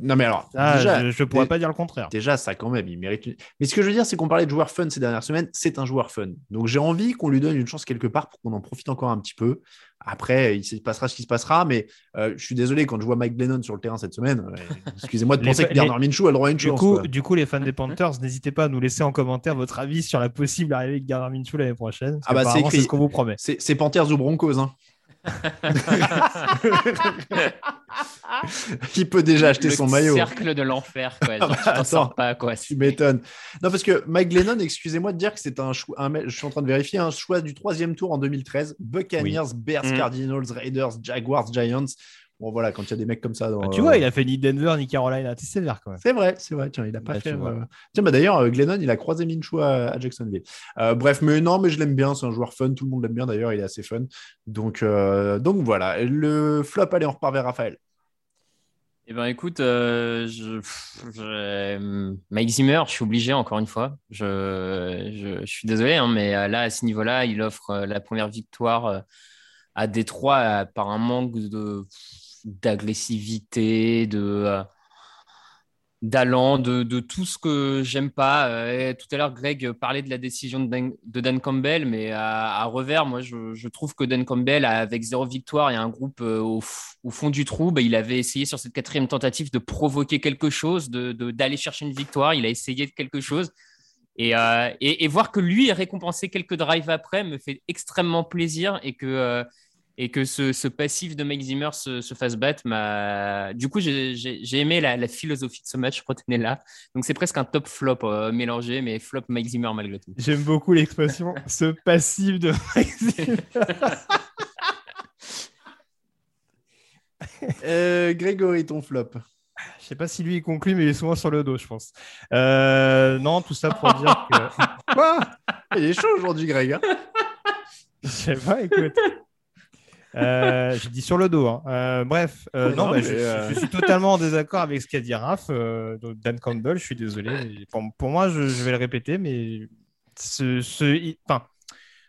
Non, mais alors, je ne pourrais pas dire le contraire. Déjà, ça, quand même, il mérite. Mais ce que je veux dire, c'est qu'on parlait de joueur fun ces dernières semaines. C'est un joueur fun. Donc, j'ai envie qu'on lui donne une chance quelque part pour qu'on en profite encore un petit peu. Après, il se passera ce qui se passera. Mais euh, je suis désolé, quand je vois Mike Glennon sur le terrain cette semaine, excusez-moi de penser que Bernard Minshew a le droit à une du chance. Coup, du coup, les fans des Panthers, n'hésitez pas à nous laisser en commentaire votre avis sur la possible arrivée de Gardner Minshew l'année prochaine. Ah, bah, c'est ce qu'on vous promet. C'est Panthers ou Broncos. Hein. il peut déjà acheter son maillot. Cercle de l'enfer, quoi. Genre, pas, quoi. Tu m'étonnes. Non, parce que Mike Glennon, excusez-moi de dire que c'est un choix, je suis en train de vérifier, un choix du troisième tour en 2013. Buccaneers, Bears, mm. Cardinals, Raiders, Jaguars, Giants. Bon, voilà, quand il y a des mecs comme ça. Bah, tu vois, il a fait ni Denver ni Carolina. C'est sévère quand même. C'est vrai, c'est vrai. Tiens, il a pas fait. Euh, tiens, bah, d'ailleurs, euh, Glennon, il a croisé Minshew à, Jacksonville. Euh, bref, mais non, mais je l'aime bien. C'est un joueur fun. Tout le monde l'aime bien d'ailleurs. Il est assez fun. Donc, donc voilà. Le flop, allez, on repart vers Raphaël. Eh ben écoute, je, Mike Zimmer, je suis obligé encore une fois. Je, je suis désolé, hein, mais là à ce niveau-là, il offre la première victoire à Détroit par un manque de d'agressivité, de euh, d'allant, de, tout ce que j'aime pas. Euh, tout à l'heure, Greg parlait de la décision de Dan, Campbell, mais à, revers, moi, je, trouve que Dan Campbell, avec zéro victoire et un groupe euh, au, fond du trou, bah, il avait essayé sur cette quatrième tentative de provoquer quelque chose, d'aller de, d'aller chercher une victoire. Il a essayé quelque chose. Et, et, et, voir que lui est récompensé quelques drives après me fait extrêmement plaisir et que Et que ce, ce passif de Mike Zimmer se, se fasse battre, m'a... du coup, j'ai aimé la, la philosophie de ce match, retenez là. Donc, c'est presque un top flop euh, mélangé, mais flop Mike Zimmer malgré tout. J'aime beaucoup l'expression ce passif de Maxime. Euh, Grégory, ton flop. Je sais pas si lui il conclut, mais il est souvent sur le dos, je pense. Euh, non, tout ça pour dire que. Quoi? Il est chaud aujourd'hui, Greg. hein? Je sais pas, écoute. Euh, J'ai dit sur le dos. hein. Euh, bref, euh, non, Non, bah, mais, je, je suis totalement en désaccord avec ce qu'a dit Raph. Dan Campbell, je suis désolé. Pour, pour moi, je, je vais le répéter, mais ce, ce- il- enfin,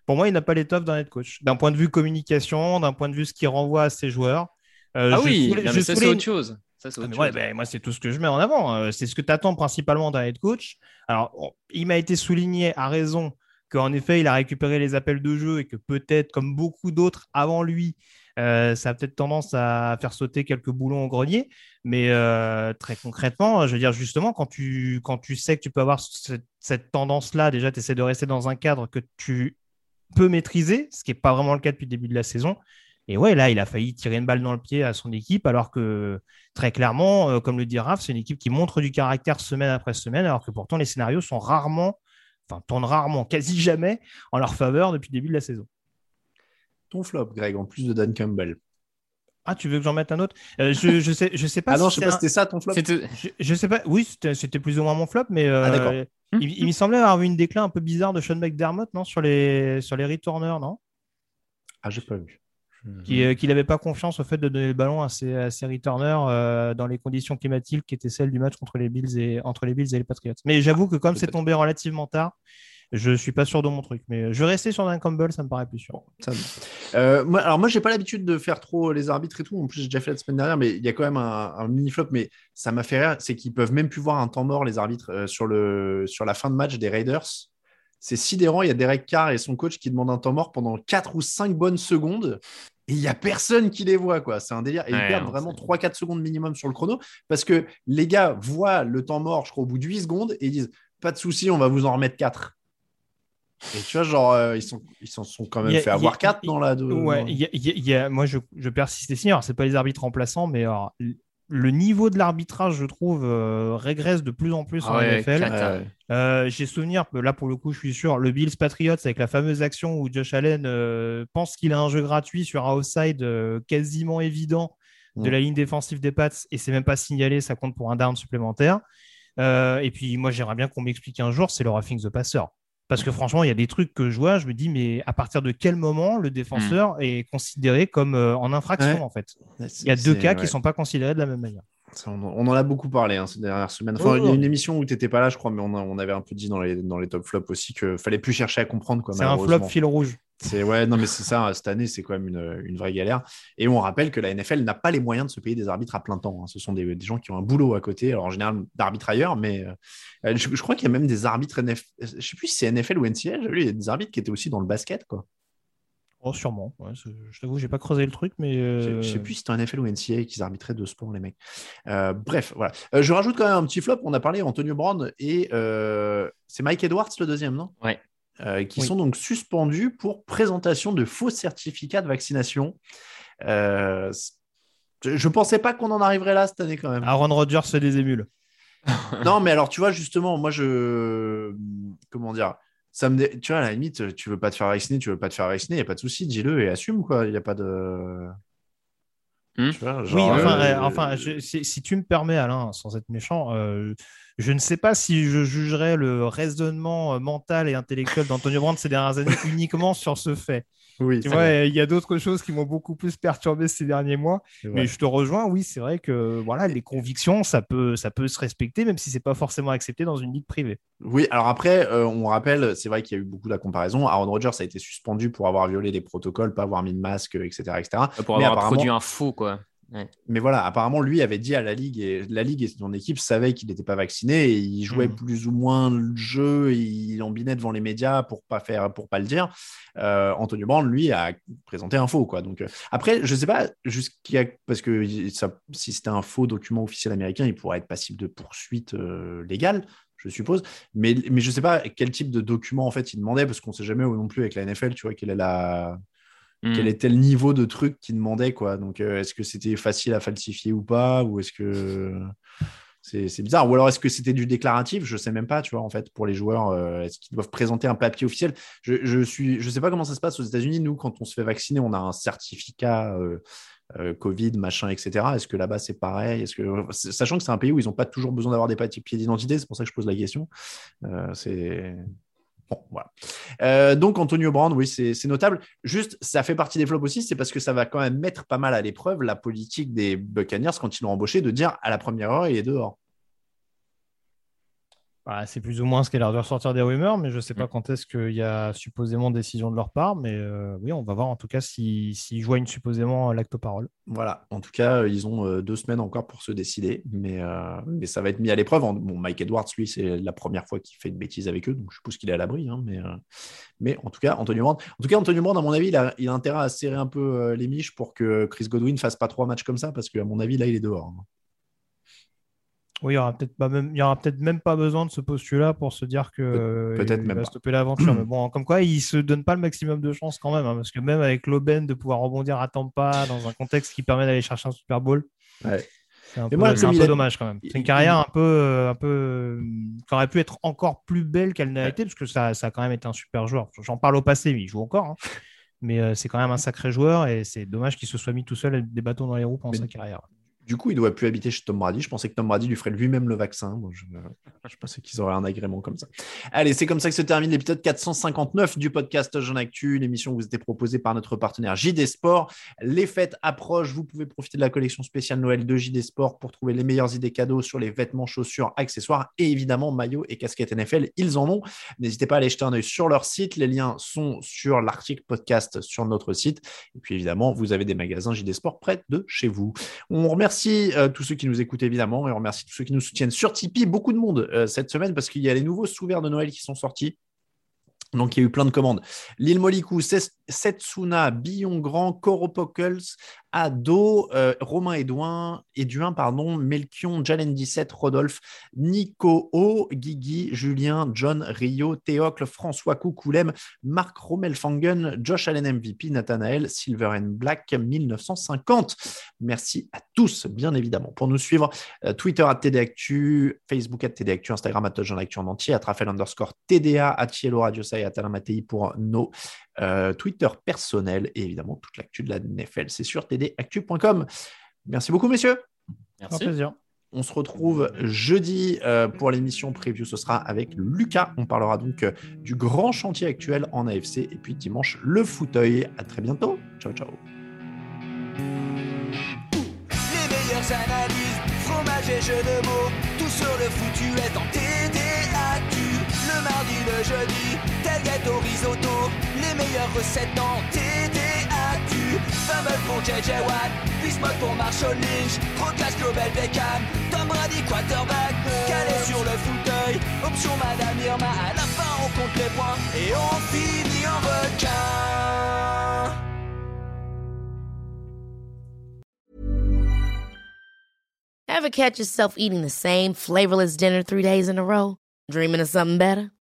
pour moi, il n'a pas l'étoffe d'un head coach. D'un point de vue communication, d'un point de vue ce qu'il renvoie à ses joueurs. Ah oui, non, mais ça, c'est autre chose. Ça, ah, ouais, ben, moi, c'est tout ce que je mets en avant. C'est ce que tu attends principalement d'un head coach. Alors, on- il m'a été souligné à raison qu'en effet, il a récupéré les appels de jeu et que peut-être, comme beaucoup d'autres avant lui, euh, ça a peut-être tendance à faire sauter quelques boulons au grenier. Mais euh, très concrètement, je veux dire, justement, quand tu, sais que tu peux avoir cette, cette tendance-là, déjà, tu essaies de rester dans un cadre que tu peux maîtriser, ce qui n'est pas vraiment le cas depuis le début de la saison. Et ouais, là, il a failli tirer une balle dans le pied à son équipe, alors que très clairement, euh, comme le dit Raph, c'est une équipe qui montre du caractère semaine après semaine, alors que pourtant les scénarios sont rarement, enfin tournent rarement, quasi jamais en leur faveur depuis le début de la saison. Ton flop, Greg, en plus de Dan Campbell. Ah, tu veux que j'en mette un autre? Euh, je, je sais, je sais pas. Ah non, si je sais pas, un- c'était ça ton flop Je, je sais pas. Oui, c'était plus ou moins mon flop, mais euh, Ah, d'accord. il, il me semblait avoir vu une déclin un peu bizarre de Sean McDermott, non, sur les sur les returners, non? Ah, j'ai pas vu. Qui, euh, qu'il n'avait pas confiance au fait de donner le ballon à ses, à ses returners euh, dans les conditions climatiques qui étaient celles du match contre les Bills et entre les Bills et les Patriots. Mais j'avoue que comme c'est tombé relativement tard, je suis pas sûr de mon truc. Mais je vais rester sur Dan Campbell, ça me paraît plus sûr. Ça me- Euh, moi, alors moi, j'ai pas l'habitude de faire trop les arbitres et tout. En plus, j'ai déjà fait la semaine dernière, mais il y a quand même un, un mini flop. Mais ça m'a fait rire, c'est qu'ils peuvent même plus voir un temps mort les arbitres euh, sur le sur la fin de match des Raiders. C'est sidérant. Il y a Derek Carr et son coach qui demandent un temps mort pendant 4 ou 5 bonnes secondes. Et il n'y a personne qui les voit, quoi. C'est un délire. Et ils perdent vraiment c'est- 3-4 secondes minimum sur le chrono parce que les gars voient le temps mort, je crois, au bout de 8 secondes et ils disent Pas de souci, on va vous en remettre 4. Et tu vois, genre, euh, ils s'en ils s'en sont quand même a- fait avoir 4 dans la. de- Ouais, dans- y a- y a- moi je, je persiste ici. Alors, c'est pas les arbitres remplaçants, mais alors, le niveau de l'arbitrage, je trouve, euh, régresse de plus en plus en Ah ouais, NFL. Euh, J'ai souvenir, là pour le coup, je suis sûr, le Bills Patriots avec la fameuse action où Josh Allen euh, pense qu'il a un jeu gratuit sur un outside euh, quasiment évident de Mm. la ligne défensive des Pats et c'est même pas signalé, ça compte pour un down supplémentaire. Euh, et puis moi, j'aimerais bien qu'on m'explique un jour, c'est le roughing the passer. Parce que franchement, il y a des trucs que je vois, je me dis, mais à partir de quel moment le défenseur est considéré comme euh, en infraction Ouais. en fait? Il y a deux cas qui ne sont pas considérés de la même manière. Ça, On, on en a beaucoup parlé hein, ces dernières semaines. Enfin, Oh, il y a oh. une émission où tu n'étais pas là, je crois, mais on, a- on avait un peu dit dans les, dans les top flops aussi qu'il fallait plus chercher à comprendre. quoi, C'est un flop fil rouge. C'est ouais, non, mais c'est ça. Cette année, c'est quand même une, une vraie galère. Et on rappelle que la NFL n'a pas les moyens de se payer des arbitres à plein temps. hein. Ce sont des, des gens qui ont un boulot à côté, alors en général d'arbitres ailleurs, mais euh, je, je crois qu'il y a même des arbitres NFL. Je sais plus si c'est NFL ou NCL. J'ai vu, il y a des arbitres qui étaient aussi dans le basket, quoi. Oh, sûrement. Ouais, je t'avoue, j'ai pas creusé le truc, mais. Je euh, je sais plus si c'était un NFL ou NCA qu'ils arbitraient deux sports, les mecs. Euh, bref, voilà. Euh, je rajoute quand même un petit flop. On a parlé Antonio Brown et euh, c'est Mike Edwards le deuxième, non? Ouais. Euh, qui Oui. sont donc suspendus pour présentation de faux certificats de vaccination. Euh, je ne pensais pas qu'on en arriverait là cette année quand même. Aaron Rodgers fait des émules. Non, mais alors tu vois, justement, moi je. Comment dire ça me dé- Tu vois, à la limite, tu veux pas te faire vacciner, tu veux pas te faire vacciner, il n'y a pas de souci, dis-le et assume quoi. Il n'y a pas de. Hmm. Tu vois, Oui, enfin, euh, enfin je- si, si tu me permets, Alain, sans être méchant, euh, je ne sais pas si je jugerais le raisonnement euh, mental et intellectuel d'Antonio Brown ces dernières années uniquement sur ce fait. Oui, Tu c'est vois, vrai, il y a d'autres choses qui m'ont beaucoup plus perturbé ces derniers mois. Mais je te rejoins, oui, c'est vrai que voilà, les convictions, ça peut, ça peut se respecter, même si c'est pas forcément accepté dans une ligue privée. Oui, alors après, euh, on rappelle, c'est vrai qu'il y a eu beaucoup de comparaisons. Aaron Rodgers a été suspendu pour avoir violé des protocoles, pas avoir mis de masque, etc. etc. Pour Mais avoir apparemment- produit un faux, quoi. Mais voilà, apparemment, lui avait dit à la Ligue, et la Ligue et son équipe savaient qu'il n'était pas vacciné, et il jouait Mhm. plus ou moins le jeu, il embinait devant les médias pour pas faire, pour pas le dire. Euh, Antonio Brown, lui, a présenté un faux, quoi. Donc euh, après, je sais pas jusqu'à parce que ça, si c'était un faux document officiel américain, il pourrait être passible de poursuite euh, légale. Je suppose, mais, mais je sais pas quel type de document en fait il demandait parce qu'on sait jamais non plus avec la NFL, tu vois, quelle est la, Mm. quel était le niveau de truc qu'ils demandaient, quoi. Donc, euh, est-ce que c'était facile à falsifier ou pas, ou est-ce que c'est bizarre, ou alors est-ce que c'était du déclaratif? Je sais même pas, tu vois, en fait, pour les joueurs, euh, est-ce qu'ils doivent présenter un papier officiel? Je je suis, je sais pas comment ça se passe aux États-Unis. Nous, quand on se fait vacciner, on a un certificat. euh, euh, Covid, machin, etc. Est-ce que là-bas c'est pareil? Est-ce que sachant que c'est un pays où ils n'ont pas toujours besoin d'avoir des papiers d'identité, c'est pour ça que je pose la question. C'est Euh, donc, Antonio Brand, oui, c'est c'est notable. Juste, ça fait partie des flops aussi, c'est parce que ça va quand même mettre pas mal à l'épreuve la politique des Buccaneers quand ils l'ont embauché de dire à la première heure, il est dehors. Bah, c'est plus ou moins ce a l'air de ressortir des rumeurs, mais je ne sais pas Mm. quand est-ce qu'il y a supposément décision de leur part. Mais euh, oui, on va voir en tout cas s'ils si, joignent supposément l'acte-parole. Voilà. En tout cas, ils ont euh, deux semaines encore pour se décider, mais, euh, mais ça va être mis à l'épreuve. Bon, Mike Edwards, lui, c'est la première fois qu'il fait une bêtise avec eux, donc je suppose qu'il est à l'abri. hein, mais, euh, mais en tout cas, Antonio Brand, en tout cas, Antonio Brand, à mon avis, il a, il a intérêt à serrer un peu euh, les miches pour que Chris Godwin fasse pas trois matchs comme ça, parce qu'à mon avis, là, il est dehors. hein. Oui, il y aura peut-être pas même, il y aura peut-être même pas besoin de ce postulat pour se dire que euh, peut-être il même va pas. stopper l'aventure. mais bon, comme quoi, il se donne pas le maximum de chance quand même, hein, parce que même avec l'aubaine de pouvoir rebondir à Tampa dans un contexte qui permet d'aller chercher un Super Bowl, Ouais. c'est un peu, moi, c'est comme un il peu a- dommage quand même. C'est une carrière un peu, euh, un peu, euh, qui aurait pu être encore plus belle qu'elle n'a été, parce que ça, ça a quand même été un super joueur. J'en parle au passé, mais il joue encore. hein. Mais c'est quand même un sacré joueur et c'est dommage qu'il se soit mis tout seul avec des bâtons dans les roues pendant Mais- sa carrière. Du coup, il doit plus habiter chez Tom Brady. Je pensais que Tom Brady lui ferait lui-même le vaccin. Je, je pensais qu'ils auraient un agrément comme ça. Allez, c'est comme ça que se termine l'épisode 459 du podcast Jean Actu, l'émission vous était proposée par notre partenaire JD Sport. Les fêtes approchent. Vous pouvez profiter de la collection spéciale Noël de JD Sport pour trouver les meilleures idées cadeaux sur les vêtements, chaussures, accessoires et évidemment maillots et casquettes NFL. Ils en ont. N'hésitez pas à aller jeter un œil sur leur site. Les liens sont sur l'article podcast sur notre site. Et puis évidemment, vous avez des magasins JD Sport près de chez vous. On remercie euh, tous ceux qui nous écoutent évidemment et on remercie tous ceux qui nous soutiennent sur Tipeee. Beaucoup de monde euh, cette semaine parce qu'il y a les nouveaux sous-verts de Noël qui sont sortis. Donc, il y a eu plein de commandes. Lille Molikou, Setsuna, Billon Grand, Coropokels, Ado, euh, Romain Edouin, pardon, Melchion, Jalen 17, Rodolphe, Nico O, Guigui, Julien, John, Rio, Théocle, François Coucoulem, Marc Romelfangen, Josh Allen MVP, Nathanaël, Silver and Black 1950. Merci à tous, bien évidemment. Pour nous suivre, euh, Twitter à TDActu, Facebook à TDActu, Instagram à Jean Actu en entier, à Trafel underscore TDA, à Cielo Radio et à Mattei pour nos euh, Twitter personnels et évidemment toute l'actu de la NFL. C'est sur tdactu.com. Merci beaucoup, messieurs. Un plaisir. On se retrouve jeudi euh, pour l'émission preview. Ce sera avec Lucas. On parlera donc euh, du grand chantier actuel en AFC. Et puis dimanche, le fauteuil. À très bientôt. Ciao, ciao. Les meilleures analyses, fromage et jeux de mots, tout sur le foutu est en. Jeudi, tel gâteau risotto, les meilleures recettes en TDAQ. Fumble pour JJ Watt, Bismuth pour Marshall Lynch, trop classe Global Beckham, Tom Brady quarterback, calé sur le fauteuil, option Madame Irma, à la fin on compte les points et on finit en requin. Ever catch yourself eating the same flavorless dinner three days in a row? Dreaming of something better?